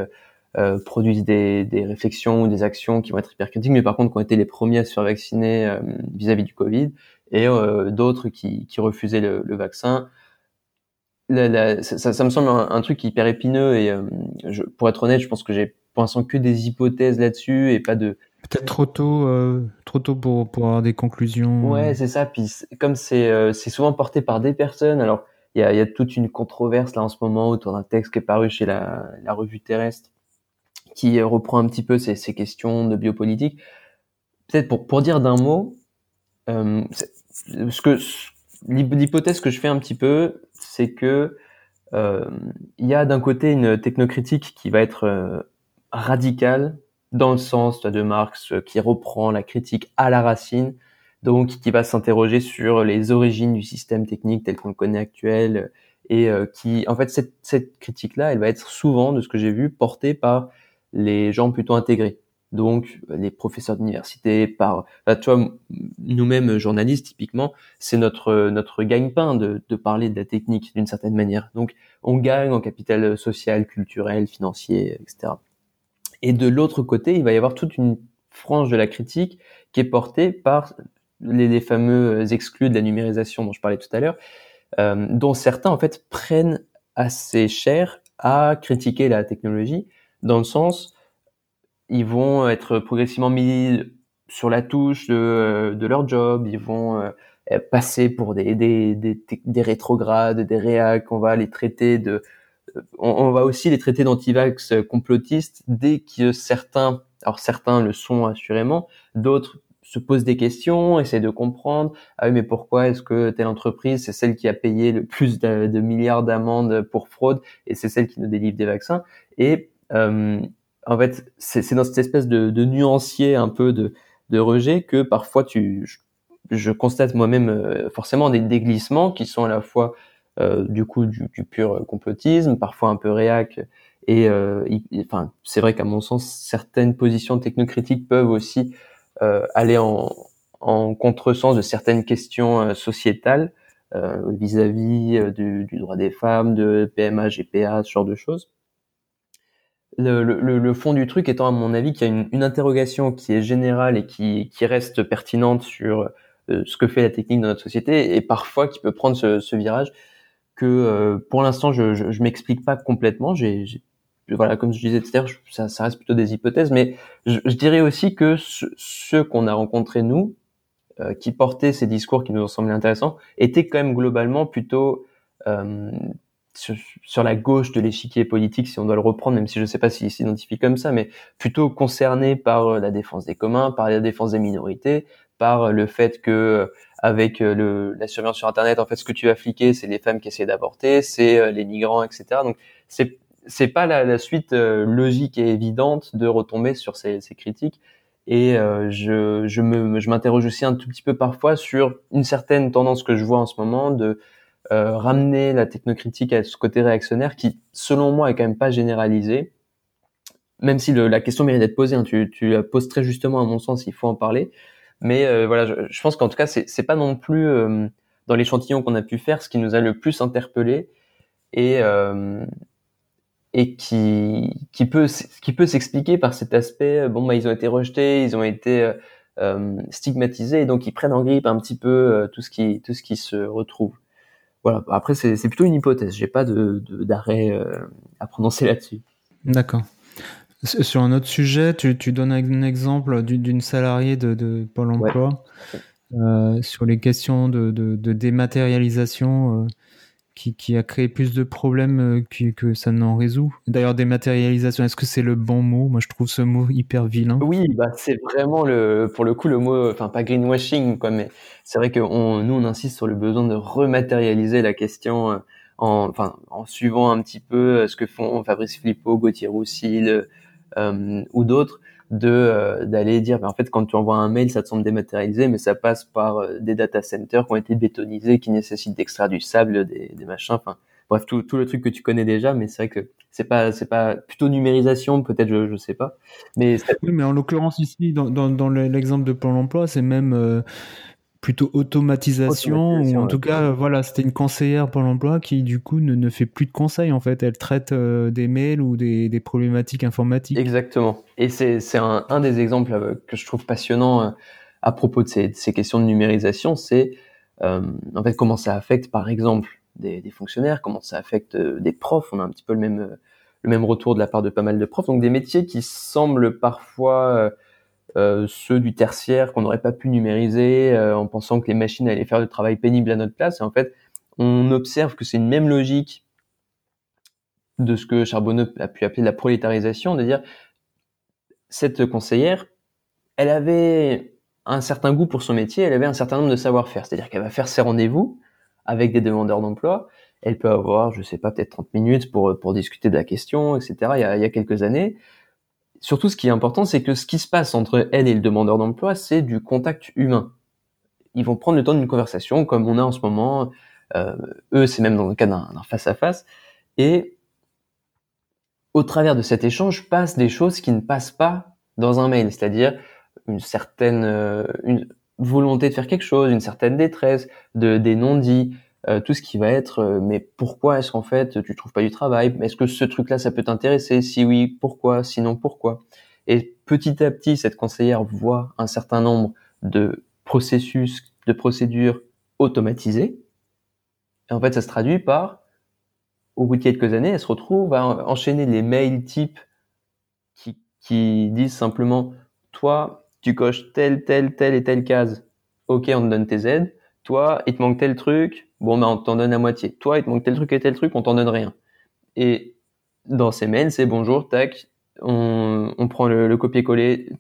euh, produisent des, des, réflexions ou des actions qui vont être hyper critiques, mais par contre qui ont été les premiers à se faire vacciner euh, vis-à-vis du Covid, et euh, d'autres qui, qui, refusaient le, le vaccin. Ça, ça, me semble un, truc hyper épineux et je, pour être honnête, je pense que j'ai pour l'instant que des hypothèses là-dessus et pas de peut-être trop tôt, euh, trop tôt pour, pour avoir des conclusions. Ouais, c'est ça. Puis comme c'est c'est souvent porté par des personnes, alors il y a, y a toute une controverse là en ce moment autour d'un texte qui est paru chez la, la revue Terrestre qui reprend un petit peu ces, ces questions de biopolitique. Peut-être pour, pour dire d'un mot, euh, ce que l'hypothèse que je fais un petit peu, c'est que euh, il y a d'un côté une technocritique qui va être euh, radicale dans le sens de Marx euh, qui reprend la critique à la racine, donc qui va s'interroger sur les origines du système technique tel qu'on le connaît actuel et euh, qui en fait cette, cette critique là elle va être souvent de ce que j'ai vu portée par les gens plutôt intégrés. Donc les professeurs d'université, par, tu vois, nous-mêmes journalistes typiquement, c'est notre notre gagne-pain de, de parler de la technique d'une certaine manière. Donc on gagne en capital social, culturel, financier, etc. Et de l'autre côté, il va y avoir toute une frange de la critique qui est portée par les, fameux exclus de la numérisation dont je parlais tout à l'heure, euh, dont certains en fait prennent assez cher à critiquer la technologie dans le sens, ils vont être progressivement mis sur la touche de, de leur job, ils vont euh, passer pour des, des, des, des rétrogrades, des réacs, on va les traiter de... On, on va aussi les traiter d'antivax complotistes dès que certains, alors certains le sont assurément, d'autres se posent des questions, essaient de comprendre. Ah oui, mais pourquoi est-ce que telle entreprise, c'est celle qui a payé le plus de, milliards d'amendes pour fraude et c'est celle qui nous délivre des vaccins? Et euh, en fait, c'est dans cette espèce de, de, nuancier un peu de, de rejet que parfois tu, je, constate moi-même euh, forcément des, des, glissements qui sont à la fois euh, du coup du, du, pur complotisme, parfois un peu réac. Et euh, enfin, c'est vrai qu'à mon sens, certaines positions technocritiques peuvent aussi euh, aller en, en contresens de certaines questions euh, sociétales vis-à-vis -vis, du, du, droit des femmes, de PMA, GPA, ce genre de choses le, le, le, fond du truc étant à mon avis qu'il y a une, une, interrogation qui est générale et qui, qui reste pertinente sur euh, ce que fait la technique dans notre société et parfois qui peut prendre ce, ce virage que euh, pour l'instant je, je, je m'explique pas complètement. J'ai, voilà, comme je disais tout à l'heure, ça, ça, reste plutôt des hypothèses, mais je, je dirais aussi que ceux qu'on a rencontrés nous, euh, qui portaient ces discours qui nous ont semblé intéressants, étaient quand même globalement plutôt euh, sur, la gauche de l'échiquier politique, si on doit le reprendre, même si je ne sais pas s'il s'identifie comme ça, mais plutôt concerné par euh, la défense des communs, par la défense des minorités, par euh, le fait que euh, avec le, la surveillance sur Internet, en fait, ce que tu vas fliquer, c'est les femmes qui essaient d'avorter, c'est les migrants, etc. Donc, c'est c'est pas la, la suite logique et évidente de retomber sur ces, ces critiques. Et je, je me, je m'interroge aussi un tout petit peu parfois sur une certaine tendance que je vois en ce moment de euh, ramener la technocritique à ce côté réactionnaire qui, selon moi, est quand même pas généralisé. Même si le, la question mérite d'être posée, hein, tu, tu la poses très justement à mon sens, il faut en parler. Mais euh, voilà, je, je, pense qu'en tout cas, c'est, c'est pas non plus euh, dans l'échantillon qu'on a pu faire ce qui nous a le plus interpellé et et qui qui peut qui peut s'expliquer par cet aspect. Bon, bah ils ont été rejetés, ils ont été stigmatisés, et donc ils prennent en grippe un petit peu tout ce qui tout ce qui se retrouve voilà. Après, c'est plutôt une hypothèse. J'ai pas de d'arrêt euh, à prononcer là-dessus. D'accord. Sur un autre sujet, tu, tu donnes un exemple d'une salariée de, de, Pôle Emploi euh, sur les questions de, de, de dématérialisation. Euh, qui, qui, a créé plus de problèmes euh, que, que ça n'en résout. D'ailleurs, dématérialisation, est-ce que c'est le bon mot? Moi, je trouve ce mot hyper vilain. Oui, bah, c'est vraiment le, pour le coup le mot, enfin pas greenwashing, quoi, mais c'est vrai que on, nous on insiste sur le besoin de rematérialiser la question en, enfin, en suivant un petit peu ce que font Fabrice Flippo, Gauthier Roussel euh, ou d'autres. de euh, d'aller dire ben, en fait quand tu envoies un mail ça te semble dématérialisé mais ça passe par euh, des data centers qui ont été bétonisés qui nécessitent d'extraire du sable des, des machins enfin bref tout, tout le truc que tu connais déjà mais c'est vrai que c'est pas c'est pas plutôt numérisation peut-être je je sais pas mais oui mais en l'occurrence ici dans dans, dans l'exemple de Pôle Emploi c'est même euh, plutôt automatisation, ou en tout cas voilà c'était une conseillère pour l'emploi qui du coup ne, ne, fait plus de conseils en fait. Elle traite euh, des mails ou des, des, problématiques informatiques. Exactement. Et c'est c'est un, un, des exemples euh, que je trouve passionnant euh, à propos de ces, de ces questions de numérisation c'est euh, en fait comment ça affecte par exemple des, des, fonctionnaires comment ça affecte des profs. On a un petit peu le même le même retour de la part de pas mal de profs. Donc des métiers qui semblent parfois euh, ceux du tertiaire qu'on n'aurait pas pu numériser euh, en pensant que les machines allaient faire le travail pénible à notre place. Et en fait, on observe que c'est une même logique de ce que Charbonneau a pu appeler la prolétarisation, de dire cette conseillère, elle avait un certain goût pour son métier, elle avait un certain nombre de savoir-faire, c'est-à-dire qu'elle va faire ses rendez-vous avec des demandeurs d'emploi, elle peut avoir, je sais pas, peut-être 30 minutes pour, pour discuter de la question, etc. Il y a quelques années, surtout, ce qui est important, c'est que ce qui se passe entre elle et le demandeur d'emploi, c'est du contact humain. Ils vont prendre le temps d'une conversation, comme on a en ce moment. Euh, eux, c'est même dans le cas d'un face à face. Et au travers de cet échange, passent des choses qui ne passent pas dans un mail, c'est-à-dire une certaine euh, volonté de faire quelque chose, une certaine détresse, de, des non-dits, euh, tout ce qui va être euh, mais pourquoi est-ce qu'en fait tu trouves pas du travail? Est-ce que ce truc-là ça peut t'intéresser? Si oui, pourquoi? Sinon pourquoi? Et petit à petit, cette conseillère voit un certain nombre de processus, de procédures automatisées. Et en fait, ça se traduit par, au bout de quelques années, elle se retrouve à enchaîner les mails types qui, qui disent simplement, toi, tu coches telle, telle, telle et telle case. Ok, on te donne tes aides. Toi, il te manque tel truc. Bon, ben, on t'en donne la moitié. Toi, il te manque tel truc et tel truc, on t'en donne rien. Et dans ces mails, c'est bonjour, tac, on, prend le, le copier-coller,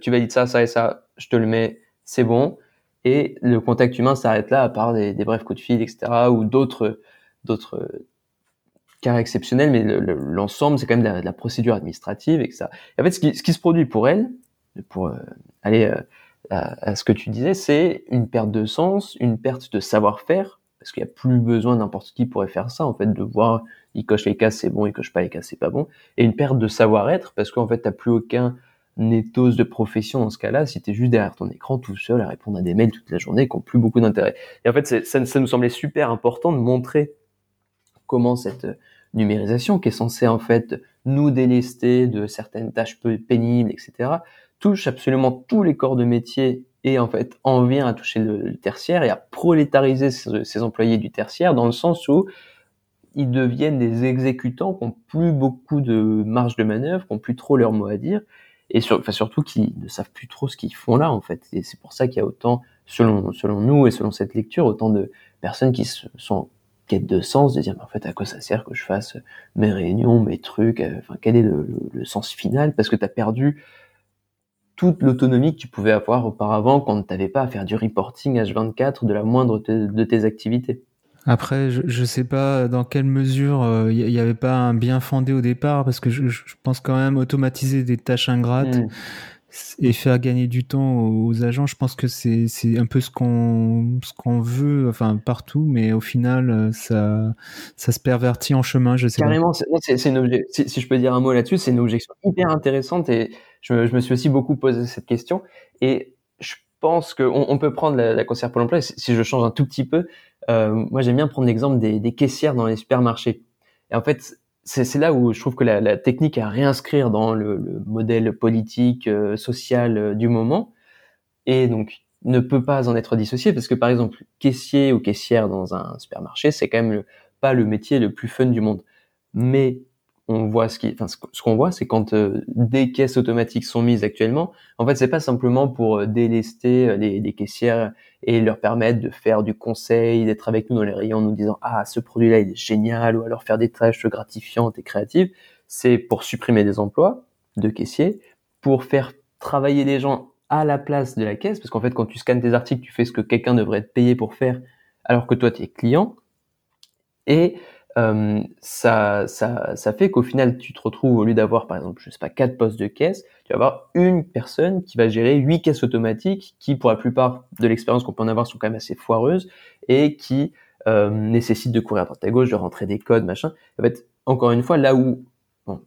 tu valides ça, ça et ça, je te le mets, c'est bon. Et le contact humain s'arrête là, à part des, brefs coups de fil, etc., ou d'autres, cas exceptionnels, mais l'ensemble, c'est quand même de la, procédure administrative. Et en fait, ce qui, ce qui se produit pour elle, pour euh, aller euh, à, à, ce que tu disais, c'est une perte de sens, une perte de savoir-faire, parce qu'il n'y a plus besoin n'importe qui pourrait faire ça en fait de voir il coche les cases c'est bon il coche pas les cases c'est pas bon et une perte de savoir-être parce qu'en fait t'as plus aucun ethos de profession dans ce cas-là si t'es juste derrière ton écran tout seul à répondre à des mails toute la journée qui ont plus beaucoup d'intérêt. Et en fait ça, ça nous semblait super important de montrer comment cette numérisation qui est censée en fait nous délester de certaines tâches peu pénibles etc touche absolument tous les corps de métier et en fait en vient à toucher le, tertiaire et à prolétariser ses, employés du tertiaire dans le sens où ils deviennent des exécutants qui ont plus beaucoup de marge de manœuvre, qui ont plus trop leur mot à dire et sur, enfin surtout qui ne savent plus trop ce qu'ils font là en fait. Et c'est pour ça qu'il y a autant, selon selon nous et selon cette lecture, autant de personnes qui se, sont en quête de sens, de dire mais en fait à quoi ça sert que je fasse mes réunions, mes trucs, euh, enfin quel est le, le sens final? Parce que tu as perdu toute l'autonomie que tu pouvais avoir auparavant quand tu n'avais pas à faire du reporting H24 de la moindre de tes activités. Après, je, je sais pas dans quelle mesure il euh, n'y avait pas un bien fondé au départ, parce que je, je pense quand même automatiser des tâches ingrates mmh. Et faire gagner du temps aux agents, je pense que c'est c'est un peu ce qu'on ce qu'on veut, enfin partout, mais au final, euh, ça ça se pervertit en chemin. Je sais Carrément, c'est objet. Si, si, je peux dire un mot là-dessus, c'est une objection hyper intéressante et je, je, me suis aussi beaucoup posé cette question et je pense qu'on on peut prendre la, la conseillère Pôle emploi, si je change un tout petit peu, euh, moi j'aime bien prendre l'exemple des, des, caissières dans les supermarchés. Et en fait, c'est là où je trouve que la, la technique à réinscrire dans le, le modèle politique, euh, social euh, du moment, et donc ne peut pas en être dissocié parce que par exemple, caissier ou caissière dans un supermarché, c'est quand même pas le métier le plus fun du monde. Mais on voit ce qui, enfin, ce qu'on voit, c'est quand euh, des caisses automatiques sont mises actuellement, en fait, c'est pas simplement pour euh, délester euh, les, les, caissières et leur permettre de faire du conseil, d'être avec nous dans les rayons, en nous disant ah ce produit-là il est génial, ou alors faire des tâches gratifiantes et créatives. C'est pour supprimer des emplois de caissiers, pour faire travailler les gens à la place de la caisse, parce qu'en fait, quand tu scannes tes articles, tu fais ce que quelqu'un devrait être payé pour faire, alors que toi tu es client. Et euh, ça, ça, ça fait qu'au final, tu te retrouves, au lieu d'avoir, par exemple, je sais pas, quatre postes de caisse, tu vas avoir une personne qui va gérer huit caisses automatiques qui, pour la plupart de l'expérience qu'on peut en avoir, sont quand même assez foireuses et qui euh, nécessitent de courir à droite à gauche, de rentrer des codes, machin. En fait, encore une fois, là où bon,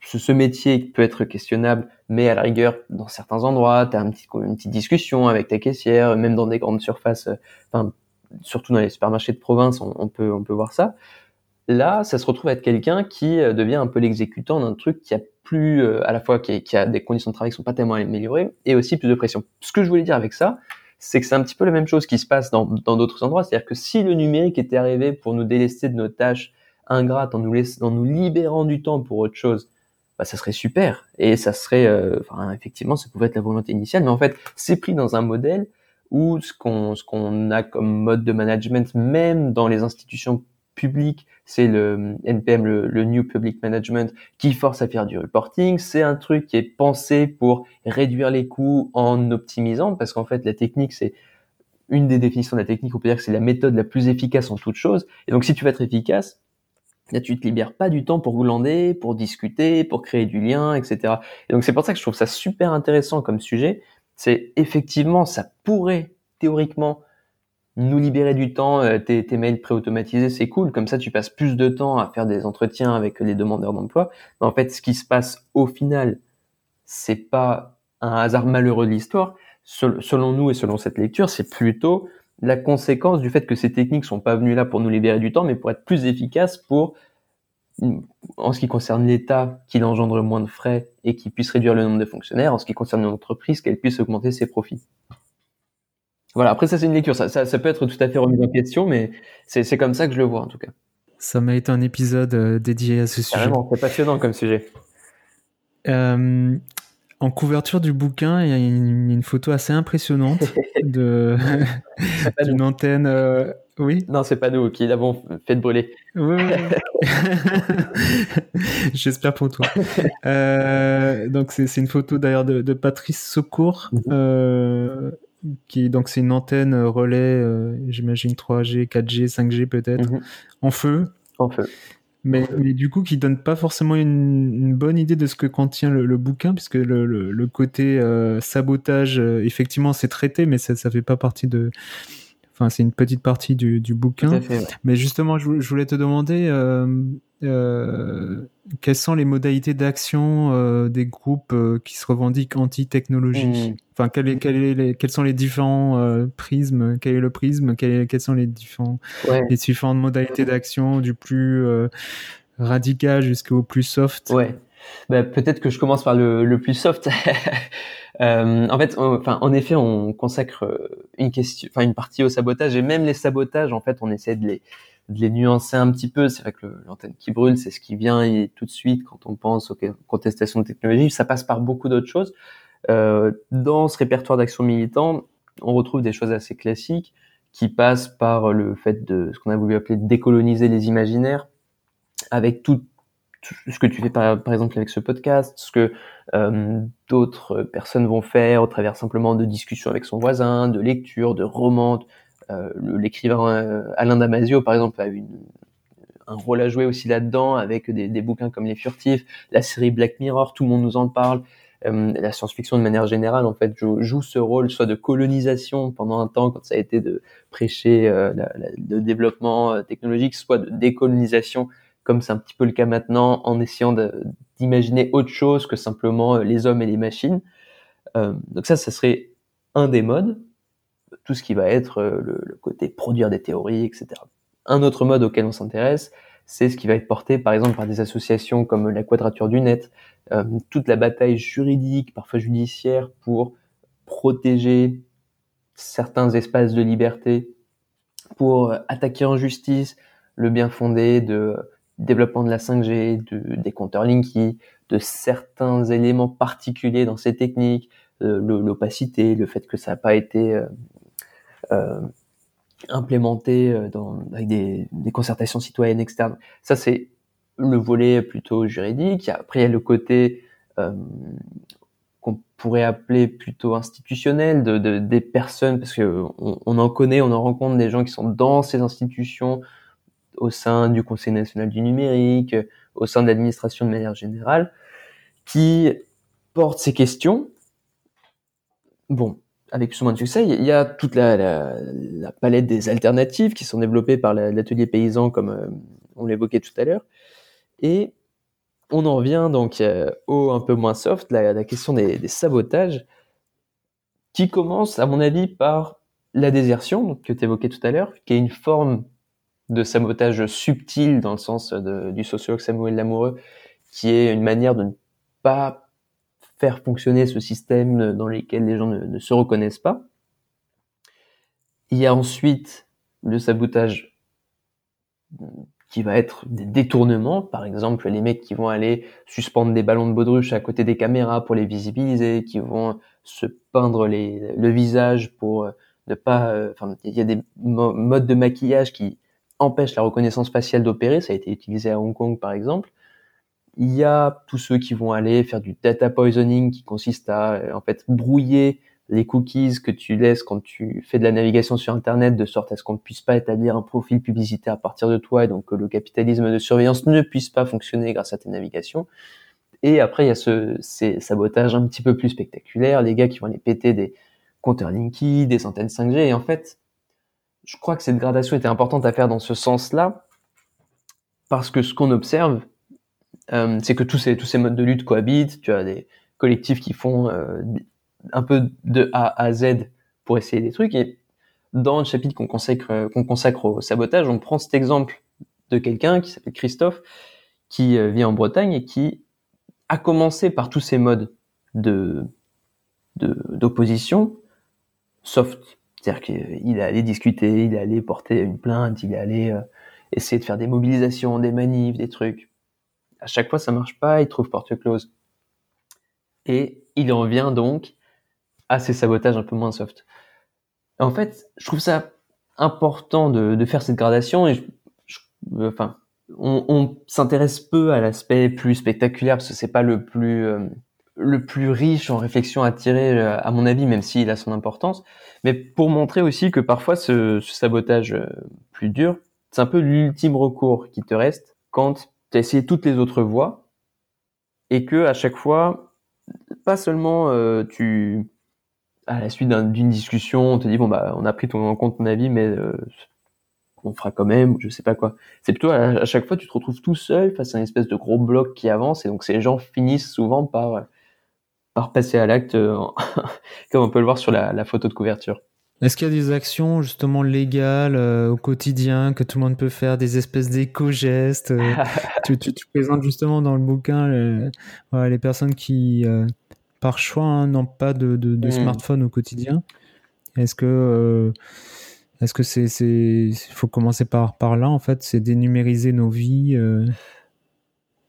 ce, métier peut être questionnable, mais à la rigueur, dans certains endroits, tu as un petit, une petite discussion avec ta caissière, même dans des grandes surfaces, euh, enfin, surtout dans les supermarchés de province, on, on, peut, on peut voir ça. Là, ça se retrouve à être quelqu'un qui euh, devient un peu l'exécutant d'un truc qui a plus, euh, à la fois qui, a des conditions de travail qui sont pas tellement améliorées et aussi plus de pression. Ce que je voulais dire avec ça, c'est que c'est un petit peu la même chose qui se passe dans d'autres endroits. C'est-à-dire que si le numérique était arrivé pour nous délester de nos tâches ingrates en nous, en nous libérant du temps pour autre chose, bah, ça serait super. Et ça serait, euh, enfin, effectivement, ça pouvait être la volonté initiale, mais en fait, c'est pris dans un modèle où ce qu'on ce qu'on a comme mode de management, même dans les institutions publiques, c'est le NPM, le, New Public Management, qui force à faire du reporting. C'est un truc qui est pensé pour réduire les coûts en optimisant, parce qu'en fait, la technique, c'est une des définitions de la technique, on peut dire que c'est la méthode la plus efficace en toute chose. Et donc, si tu veux être efficace, Là, tu te libères pas du temps pour glander, pour discuter, pour créer du lien, etc. Et donc c'est pour ça que je trouve ça super intéressant comme sujet. C'est effectivement, ça pourrait théoriquement nous libérer du temps. Euh, tes, tes mails préautomatisés, c'est cool. Comme ça, tu passes plus de temps à faire des entretiens avec les demandeurs d'emploi. Mais en fait, ce qui se passe au final, c'est pas un hasard malheureux de l'histoire. Selon nous et selon cette lecture, c'est plutôt la conséquence du fait que ces techniques sont pas venues là pour nous libérer du temps, mais pour être plus efficaces pour, en ce qui concerne l'État, qu'il engendre moins de frais et qu'il puisse réduire le nombre de fonctionnaires, en ce qui concerne l'entreprise, qu'elle puisse augmenter ses profits. Voilà, après ça c'est une lecture, ça, ça, peut être tout à fait remis en question, mais c'est comme ça que je le vois en tout cas. Ça m'a été un épisode euh, dédié à ce sujet. Carrément, c'est passionnant comme sujet. Euh, en couverture du bouquin, il y a une, photo assez impressionnante de d'une antenne. Euh, oui. Non, c'est pas nous qui l'avons fait de brûler. Oui. J'espère pour toi. Euh, donc c'est une photo d'ailleurs de, de, Patrice Secours. Mhm. Qui donc c'est une antenne relais, euh, j'imagine 3G, 4G, 5G peut-être, mhm. en feu. En feu mais, mais, du coup qui donne pas forcément une, une, bonne idée de ce que contient le, le bouquin puisque le, le, le côté euh, sabotage euh, effectivement c'est traité mais ça ça fait pas partie de enfin c'est une petite partie du, du bouquin mais justement je, je, voulais te demander euh, euh, quelles sont les modalités d'action euh, des groupes euh, qui se revendiquent anti-technologie hmm. Enfin, quel est, quel est les, quels sont les différents euh, prismes? Quel est le prisme? Quel Quelles sont les différents les différentes modalités d'action du plus radical jusqu'au plus soft? Ouais. Bah, peut-être que je commence par le, le plus soft. en fait, enfin, en effet, on consacre une question, enfin une partie au sabotage et même les sabotages, en fait, on essaie de les de les nuancer un petit peu. C'est vrai que l'antenne qui brûle, c'est ce qui vient et tout de suite quand on pense aux contestations de technologie. Ça passe par beaucoup d'autres choses. Euh, dans ce répertoire d'action militant, on retrouve des choses assez classiques qui passent par le fait de ce qu'on a voulu appeler décoloniser les imaginaires, avec tout, ce que tu fais par, exemple avec ce podcast, ce que euh, d'autres personnes vont faire au travers simplement de discussions avec son voisin, de lectures, de romans, l'écrivain euh, Alain Damasio, par exemple, a eu un rôle à jouer aussi là-dedans avec des, des, bouquins comme Les Furtifs, la série Black Mirror, tout le monde nous en parle. Euh, la science-fiction de manière générale en fait joue, joue, ce rôle soit de colonisation pendant un temps quand ça a été de prêcher euh, la, le développement technologique, soit de décolonisation comme c'est un petit peu le cas maintenant en essayant d'imaginer autre chose que simplement les hommes et les machines. Euh, donc ça, ça serait un des modes tout ce qui va être euh, le, côté produire des théories, etc. Un autre mode auquel on s'intéresse, c'est ce qui va être porté par exemple par des associations comme la Quadrature du Net, euh, toute la bataille juridique, parfois judiciaire, pour protéger certains espaces de liberté, pour attaquer en justice le bien fondé de développement de la 5G, de, des compteurs Linky, de certains éléments particuliers dans ces techniques, euh, l'opacité, le fait que ça n'a pas été euh, implémenté euh, dans, avec des, des, concertations citoyennes externes. Ça, c'est le volet plutôt juridique. Après, il y a le côté euh, qu'on pourrait appeler plutôt institutionnel de, de, des personnes, parce que on, on, en connaît, on en rencontre des gens qui sont dans ces institutions au sein du Conseil national du numérique, au sein de l'administration de manière générale, qui portent ces questions. Bon, avec plus ou moins de succès, il y a toute la, palette des alternatives qui sont développées par l'atelier paysan, comme euh, on l'évoquait tout à l'heure. Et on en vient donc euh, au un peu moins soft, la, question des, des, sabotages, qui commence, à mon avis, par la désertion, que tu évoquais tout à l'heure, qui est une forme de sabotage subtil dans le sens de, du sociologue Samuel Lamoureux, qui est une manière de ne pas faire fonctionner ce système dans lequel les gens ne, se reconnaissent pas. Il y a ensuite le sabotage qui va être des détournements, par exemple les mecs qui vont aller suspendre des ballons de baudruche à côté des caméras pour les visibiliser, qui vont se peindre le visage pour ne pas, euh, enfin il y a des modes de maquillage qui empêchent la reconnaissance faciale d'opérer, ça a été utilisé à Hong Kong par exemple. Il y a tous ceux qui vont aller faire du data poisoning qui consiste à euh, en fait brouiller les cookies que tu laisses quand tu fais de la navigation sur Internet de sorte à ce qu'on ne puisse pas établir un profil publicitaire à partir de toi et donc que le capitalisme de surveillance ne puisse pas fonctionner grâce à tes navigations. Et après, il y a ce, ces sabotages un petit peu plus spectaculaires, les gars qui vont aller péter des compteurs Linky, des antennes 5G. Et en fait, je crois que cette gradation était importante à faire dans ce sens-là, parce que ce qu'on observe, euh, c'est que tous ces, tous ces modes de lutte cohabitent. Tu as des collectifs qui font euh, un peu de A à Z pour essayer des trucs. Et dans le chapitre qu'on consacre, qu'on consacre au sabotage, on prend cet exemple de quelqu'un qui s'appelle Christophe, qui euh, vit en Bretagne et qui a commencé par tous ces modes de d'opposition soft, c'est-à-dire qu'il est allé discuter, il est allé porter une plainte, il est allé essayer de faire des mobilisations, des manifs, des trucs à chaque fois ça marche pas, il trouve porte close. Et il en vient donc à ces sabotages un peu moins soft. En fait, je trouve ça important de, faire cette gradation et enfin, on, on s'intéresse peu à l'aspect plus spectaculaire parce que c'est pas le plus euh, le plus riche en réflexion à tirer euh, à mon avis, même s'il a son importance. Mais pour montrer aussi que parfois ce, ce sabotage euh, plus dur, c'est un peu l'ultime recours qui te reste quand tu as essayé toutes les autres voies et que à chaque fois, pas seulement euh, tu à la suite d'une discussion, on te dit bon bah on a pris ton, en compte ton avis, mais euh, on fera quand même, je sais pas quoi. C'est plutôt à, chaque fois tu te retrouves tout seul face à une espèce de gros bloc qui avance et donc ces gens finissent souvent par par passer à l'acte, comme on peut le voir sur la photo de couverture. Est-ce qu'il y a des actions justement légales euh, au quotidien que tout le monde peut faire, des espèces d'éco-gestes euh, tu, tu, tu, présentes justement dans le bouquin les, les personnes qui, euh, par choix, hein, n'ont pas de, de, de mm. smartphone au quotidien? Est-ce que est-ce que c'est c'est faut commencer par par là en fait, c'est dénumériser nos vies.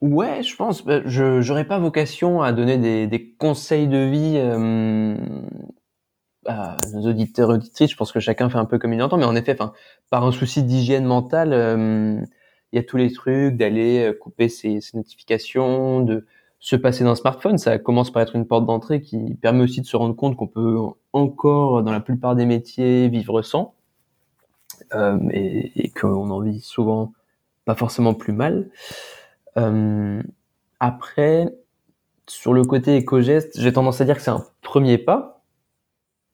Ouais, je pense. Bah, je j'aurais pas vocation à donner des, des conseils de vie à nos auditeurs et auditrices, je pense que chacun fait un peu comme il entend, mais en effet, enfin, par un souci d'hygiène mentale, euh, il y a tous les trucs d'aller euh, couper ses, notifications, de se passer d'un smartphone. Ça commence par être une porte d'entrée qui permet aussi de se rendre compte qu'on peut encore, dans la plupart des métiers, vivre sans, euh, et, et qu'on en vit souvent pas forcément plus mal. Euh, après, sur le côté éco-geste, j'ai tendance à dire que c'est un premier pas,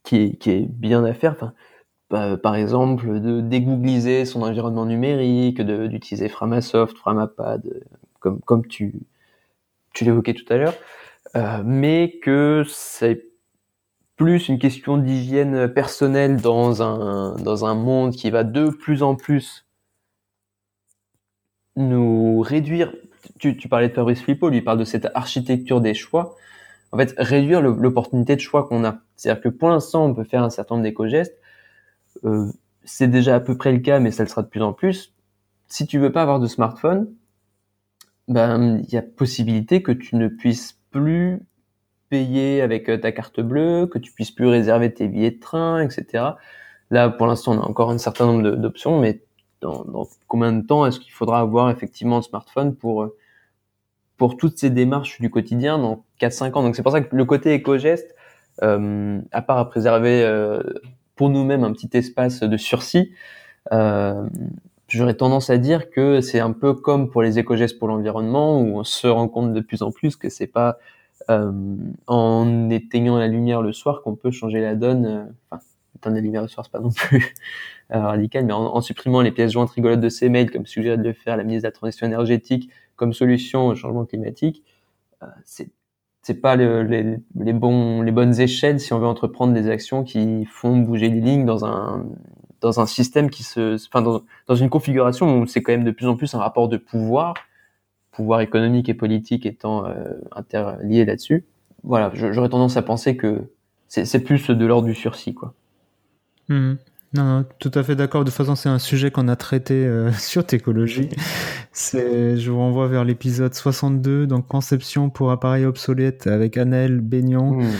qui est, qui est bien à faire. Enfin, par exemple, de dégoogliser son environnement numérique, d'utiliser Framasoft, Framapad, comme, comme tu, tu l'évoquais tout à l'heure, euh, mais que c'est plus une question d'hygiène personnelle dans un, dans un monde qui va de plus en plus nous réduire. Tu, tu parlais de Fabrice Flippo, lui parle de cette architecture des choix en fait, réduire l'opportunité de choix qu'on a. C'est-à-dire que pour l'instant, on peut faire un certain nombre d'éco-gestes. Euh, c'est déjà à peu près le cas, mais ça le sera de plus en plus. Si tu veux pas avoir de smartphone, ben il y a possibilité que tu ne puisses plus payer avec euh, ta carte bleue, que tu puisses plus réserver tes billets de train, etc. Là, pour l'instant, on a encore un certain nombre d'options, mais dans, dans, combien de temps est-ce qu'il faudra avoir effectivement un smartphone pour euh, pour toutes ces démarches du quotidien dans 4-5 ans. Donc c'est pour ça que le côté éco-geste, euh, à part à préserver euh, pour nous-mêmes un petit espace de sursis, euh, j'aurais tendance à dire que c'est un peu comme pour les éco-gestes pour l'environnement, où on se rend compte de plus en plus que c'est pas euh, en éteignant la lumière le soir qu'on peut changer la donne. Euh, enfin, éteindre la lumière le soir, c'est pas non plus euh, radical, mais en, supprimant les pièces jointes rigolotes de ces mails, comme suggéré de le faire la ministre de la Transition énergétique, comme solution au changement climatique, euh, c'est c'est pas le, les, bonnes échelles si on veut entreprendre des actions qui font bouger les lignes dans un système qui se enfin dans, une configuration où c'est quand même de plus en plus un rapport de pouvoir pouvoir économique et politique étant euh, interliés là-dessus voilà j'aurais tendance à penser que c'est plus de l'ordre du sursis quoi mmh. Non, non, tout à fait d'accord. De toute façon, c'est un sujet qu'on a traité euh, sur Técologie. C'est, je vous renvoie vers l'épisode 62, donc conception pour appareils obsolètes avec Annel Baignon, hmm.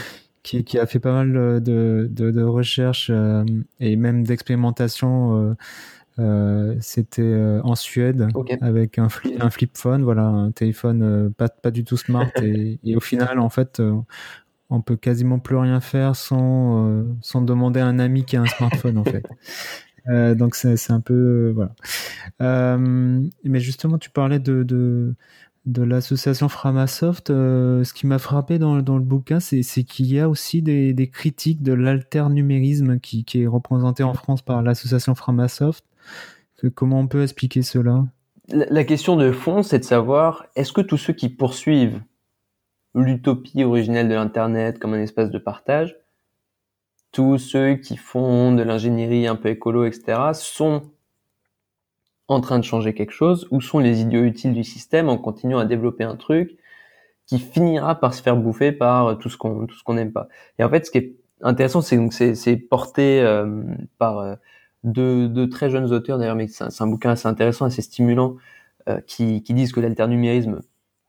qui, qui, a fait pas mal de, de, de recherches euh, et même d'expérimentation. Euh, c'était en Suède avec un, un flip phone, voilà, un téléphone pas, pas du tout smart et, et au final, en fait, on peut quasiment plus rien faire sans, euh, sans demander à un ami qui a un smartphone en fait. Euh, donc c'est un peu euh, voilà. Mais justement, tu parlais de, de, de l'association Framasoft. ce qui m'a frappé dans, dans le bouquin, c'est qu'il y a aussi des, des critiques de l'alternumérisme qui, qui est représenté en France par l'association Framasoft. Que, comment on peut expliquer cela? La question de fond, c'est de savoir est-ce que tous ceux qui poursuivent l'utopie originelle de l'Internet comme un espace de partage, tous ceux qui font de l'ingénierie un peu écolo, etc., sont en train de changer quelque chose ou sont les idiots utiles du système en continuant à développer un truc qui finira par se faire bouffer par tout ce qu'on tout ce qu'on n'aime pas. Et en fait, ce qui est intéressant, c'est donc c'est porté euh, par euh, deux, deux, très jeunes auteurs d'ailleurs, mais c'est un, bouquin assez intéressant, assez stimulant, euh, qui, qui disent que l'alternumérisme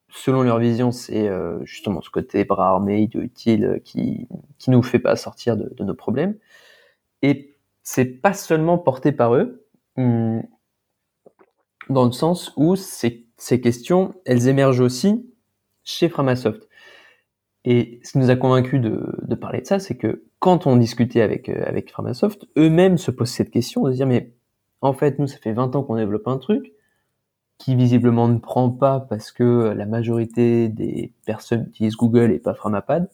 selon leur vision, c'est euh, justement ce côté bras armé, utile, euh, qui qui nous fait pas sortir de, de nos problèmes. Et c'est pas seulement porté par eux, hum, dans le sens où ces, ces questions, elles émergent aussi chez Framasoft. Et ce qui nous a convaincu de, de parler de ça, c'est que quand on discutait avec euh, avec Framasoft, eux-mêmes se posent cette question de se dire mais en fait nous ça fait 20 ans qu'on développe un truc, qui visiblement ne prend pas parce que la majorité des personnes utilisent Google et pas Framapad.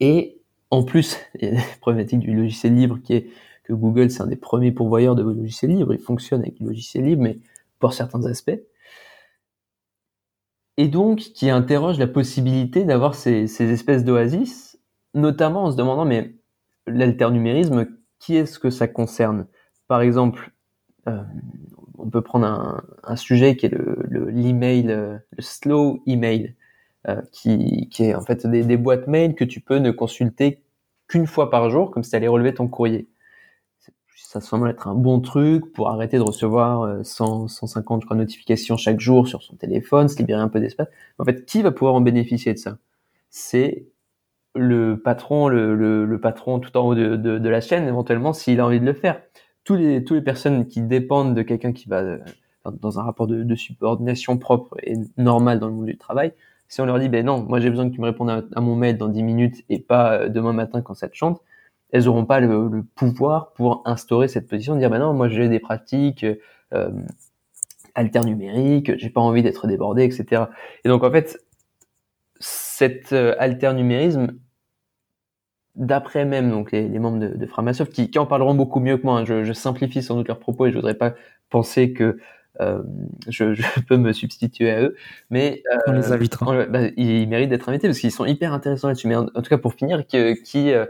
Et en plus, il y a la problématique du logiciel libre qui est que Google, c'est un des premiers pourvoyeurs de logiciels libres. Il fonctionne avec du logiciel libre, mais pour certains aspects. Et donc, qui interroge la possibilité d'avoir ces, ces espèces d'oasis, notamment en se demandant, mais l'alternumérisme, qui est-ce que ça concerne? Par exemple, euh, on peut prendre un, un, sujet qui est le l'email, le, euh, le, slow email, euh, qui, qui est en fait des, des, boîtes mail que tu peux ne consulter qu'une fois par jour, comme si tu allais relever ton courrier. Ça semble être un bon truc pour arrêter de recevoir 100, euh, 150 je crois, notifications chaque jour sur son téléphone, se libérer un peu d'espace. En fait, qui va pouvoir en bénéficier de ça? C'est le patron, le, le, le, patron tout en haut de, de, de la chaîne, éventuellement, s'il a envie de le faire tous les, tous les personnes qui dépendent de quelqu'un qui va euh, dans un rapport de, de, subordination propre et normal dans le monde du travail, si on leur dit, ben non, moi j'ai besoin que tu me répondes à, mon mail dans 10 minutes et pas euh, demain matin quand ça te chante, elles n'auront pas le, pouvoir pour instaurer cette position, de dire, ben non, moi j'ai des pratiques euh, alternumériques, j'ai pas envie d'être débordé, etc. Et donc en fait, cet euh, alternumérisme, d'après même donc les, les membres de, de Framasoft qui, qui, en parleront beaucoup mieux que moi. Hein. Je, je, simplifie sans doute leurs propos et je voudrais pas penser que euh, je, je, peux me substituer à eux, mais euh, on les invitera. bah, ils méritent d'être invités parce qu'ils sont hyper intéressants là-dessus. Mais en, tout cas, pour finir, qui qui, euh,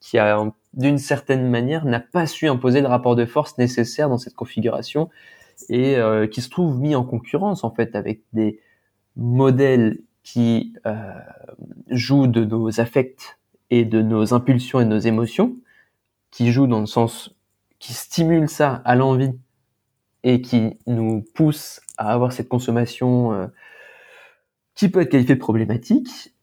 qui a d'une certaine manière n'a pas su imposer le rapport de force nécessaire dans cette configuration et euh, qui se trouve mis en concurrence en fait avec des modèles qui euh, jouent de nos affects et de nos impulsions et nos émotions, qui jouent dans le sens, qui stimule ça à l'envie et qui nous pousse à avoir cette consommation euh, qui peut être qualifiée de problématique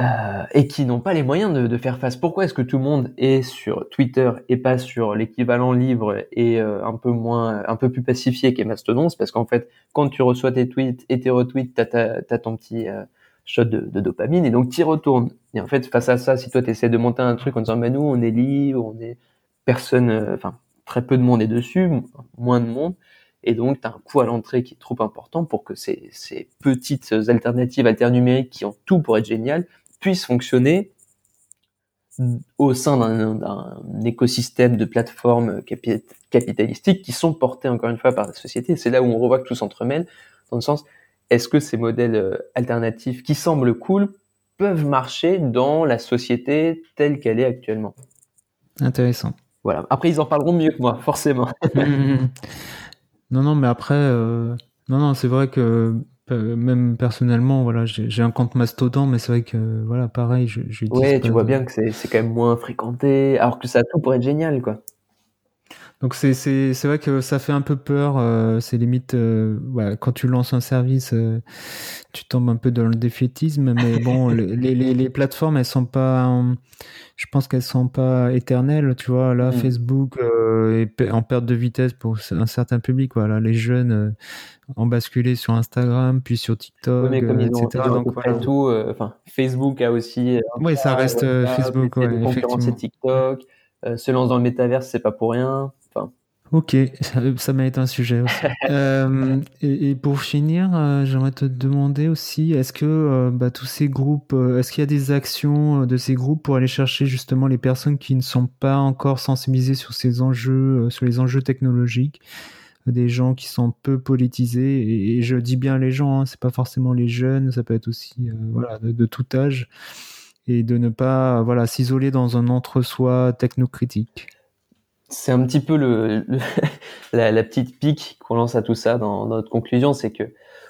euh, et qui n'ont pas les moyens de, faire face. Pourquoi est-ce que tout le monde est sur Twitter et pas sur l'équivalent livre et euh, un peu plus pacifié qu'est Mastodon parce qu'en fait, quand tu reçois tes tweets et tes retweets, t'as, as ton petit shot de, dopamine et donc tu retournes. Et en fait, face à ça, si toi tu essaies de monter un truc en disant bah nous on est libre, on est personne, euh, enfin très peu de monde est dessus, moins de monde, et donc tu as un coût à l'entrée qui est trop important pour que ces, ces petites alternatives alternumériques qui ont tout pour être géniales puissent fonctionner au sein d'un écosystème de plateformes capitalistiques qui sont portées encore une fois par la société. C'est là où on revoit que tout s'entremêle, dans le sens, est-ce que ces modèles euh, alternatifs qui semblent cool peuvent marcher dans la société telle qu'elle est actuellement? Intéressant. Voilà. Après, ils en parleront mieux que moi, forcément. non, non, mais après, euh, non, non, c'est vrai que euh, même personnellement, voilà, j'ai un compte Mastodon, mais c'est vrai que voilà, pareil, je, je Ouais, tu vois bien que c'est quand même moins fréquenté, alors que ça a tout pour être génial, quoi. Donc c'est c'est c'est vrai que ça fait un peu peur. Euh, c'est limite euh, ouais, quand tu lances un service, euh, tu tombes un peu dans le défaitisme. Mais bon, les, les, les plateformes, elles sont pas. je pense qu'elles sont pas éternelles. Tu vois, là, mm. Facebook est en perte de vitesse pour un certain public. Voilà, les jeunes ont basculé sur Instagram, puis sur TikTok, mais etc. donc voilà. tout, enfin Facebook a aussi. Oui, ça reste Facebook. Ouais, effectivement. TikTok. Se lance dans le métaverse, c'est pas pour rien. Ok, ça m'a été un sujet aussi. euh, et, pour finir, euh, j'aimerais te demander aussi, est-ce que euh, bah, tous ces groupes, euh, est-ce qu'il y a des actions de ces groupes pour aller chercher justement les personnes qui ne sont pas encore sensibilisées sur ces enjeux, sur les enjeux technologiques, des gens qui sont peu politisés, et, je dis bien les gens, hein, c'est pas forcément les jeunes, ça peut être aussi voilà de, de, tout âge, et de ne pas voilà s'isoler dans un entre-soi technocritique c'est un petit peu le, la, petite pique qu'on lance à tout ça dans, notre conclusion, c'est que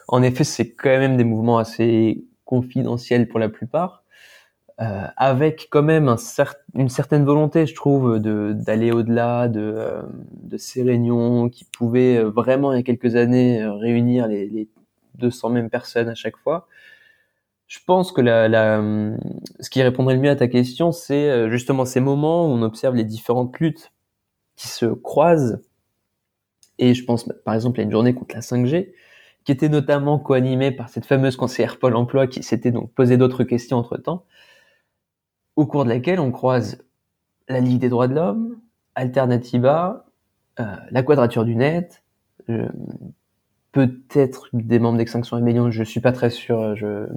en effet c'est quand même des mouvements assez confidentiels pour la plupart, euh, avec quand même un une certaine volonté, je trouve, d'aller au-delà de, euh, de ces réunions qui pouvaient vraiment il y a quelques années réunir les, les 200 mêmes personnes à chaque fois. Je pense que la, la, ce qui répondrait le mieux à ta question, c'est justement ces moments où on observe les différentes luttes qui se croisent. Et je pense par exemple à une journée contre la 5G, qui était notamment co-animée par cette fameuse conseillère Pôle emploi qui s'était donc posé d'autres questions entre temps, au cours de laquelle on croise la Ligue des droits de l'homme, Alternativa, euh, la Quadrature du Net, euh, peut-être des membres d'Extinction Rebellion, je suis pas très sûr, je,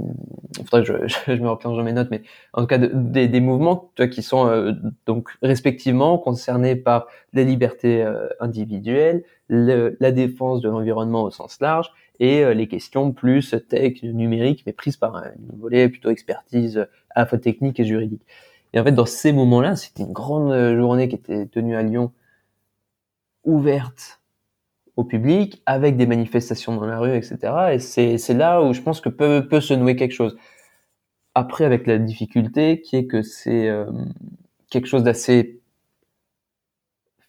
faudrait que je, je, me replonge dans mes notes, mais en tout cas des, des mouvements toi, qui sont euh, donc respectivement concernés par les libertés euh, individuelles, la défense de l'environnement au sens large et euh, les questions plus tech, numérique, mais prises par un volet plutôt expertise à la fois technique et juridique. Et en fait, dans ces moments-là, c'était une grande journée qui était tenue à Lyon, ouverte au public, avec des manifestations dans la rue, etc. Et c'est, là où je pense que peut, peut se nouer quelque chose. Après, avec la difficulté qui est que c'est euh, quelque chose d'assez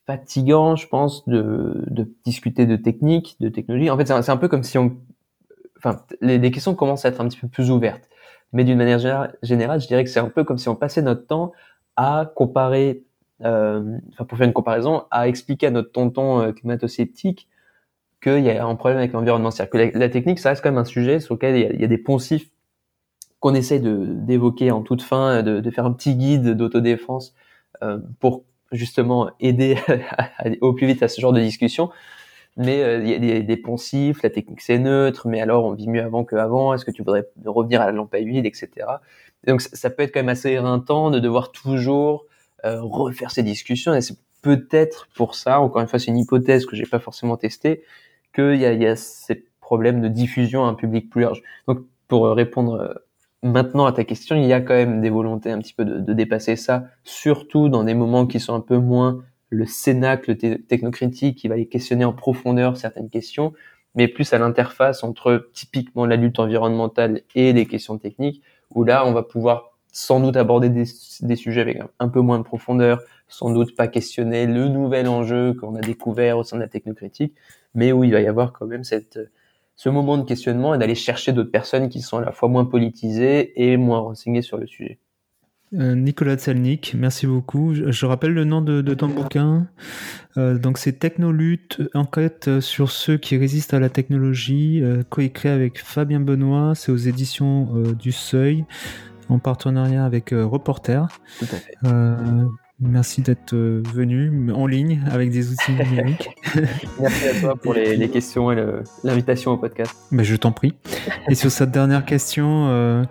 fatigant, je pense, de, de discuter de technique, de technologie. En fait, c'est un, un peu comme si on... Enfin, les, les, questions commencent à être un petit peu plus ouvertes. Mais d'une manière générale, je dirais que c'est un peu comme si on passait notre temps à comparer, euh, enfin pour faire une comparaison, à expliquer à notre tonton euh, climato-sceptique qu'il y a un problème avec l'environnement. C'est-à-dire que la, technique, ça reste quand même un sujet sur lequel il y a, des poncifs qu'on essaie d'évoquer en toute fin, de, de faire un petit guide d'autodéfense euh, pour justement aider au plus vite à ce genre de discussion. Mais euh, il y a des, des, poncifs, la technique c'est neutre, mais alors on vit mieux avant qu'avant, est-ce que tu voudrais revenir à la lampe à huile, etc. donc ça peut être quand même assez éreintant de devoir toujours euh, refaire ces discussions, et c'est peut-être pour ça, encore une fois c'est une hypothèse que j'ai pas forcément testée, qu'il y a, ces problèmes de diffusion à un public plus large. Donc, pour répondre euh, maintenant à ta question, il y a quand même des volontés un petit peu de, dépasser ça, surtout dans des moments qui sont un peu moins le cénacle technocritique qui va aller questionner en profondeur certaines questions, mais plus à l'interface entre typiquement la lutte environnementale et les questions techniques, où là, on va pouvoir sans doute aborder des, des sujets avec un peu moins de profondeur, sans doute pas questionner le nouvel enjeu qu'on a découvert au sein de la technocritique, mais où il va y avoir quand même cette, ce moment de questionnement et d'aller chercher d'autres personnes qui sont à la fois moins politisées et moins renseignées sur le sujet. Euh, Nicolas Tselnik, merci beaucoup. Je, rappelle le nom de, ton bouquin. Euh, donc c'est Technolutte, enquête sur ceux qui résistent à la technologie, euh, coécrit avec Fabien Benoît. C'est aux éditions du Seuil, en partenariat avec Reporter. Tout à fait Merci d'être venu en ligne avec des outils numériques. Merci à toi pour les, questions et l'invitation au podcast. Ben, je t'en prie. Et sur cette dernière question,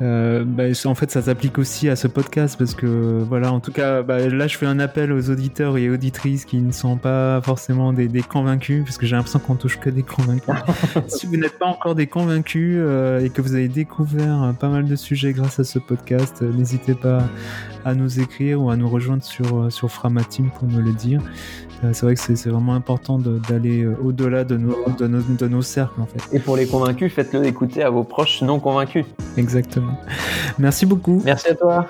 euh, bah, en fait, ça s'applique aussi à ce podcast parce que, voilà, en tout cas, bah, là, je fais un appel aux auditeurs et auditrices qui ne sont pas forcément des, convaincus, parce que j'ai l'impression qu'on touche que des convaincus. si vous n'êtes pas encore des convaincus euh, et que vous avez découvert euh, pas mal de sujets grâce à ce podcast, n'hésitez pas à nous écrire ou à nous rejoindre sur, sur Framatim pour nous le dire. C'est vrai que c'est vraiment important d'aller au-delà de nos, de, nos, de nos cercles en fait. Et pour les convaincus, faites-le écouter à vos proches non convaincus. Exactement. Merci beaucoup. Merci à toi.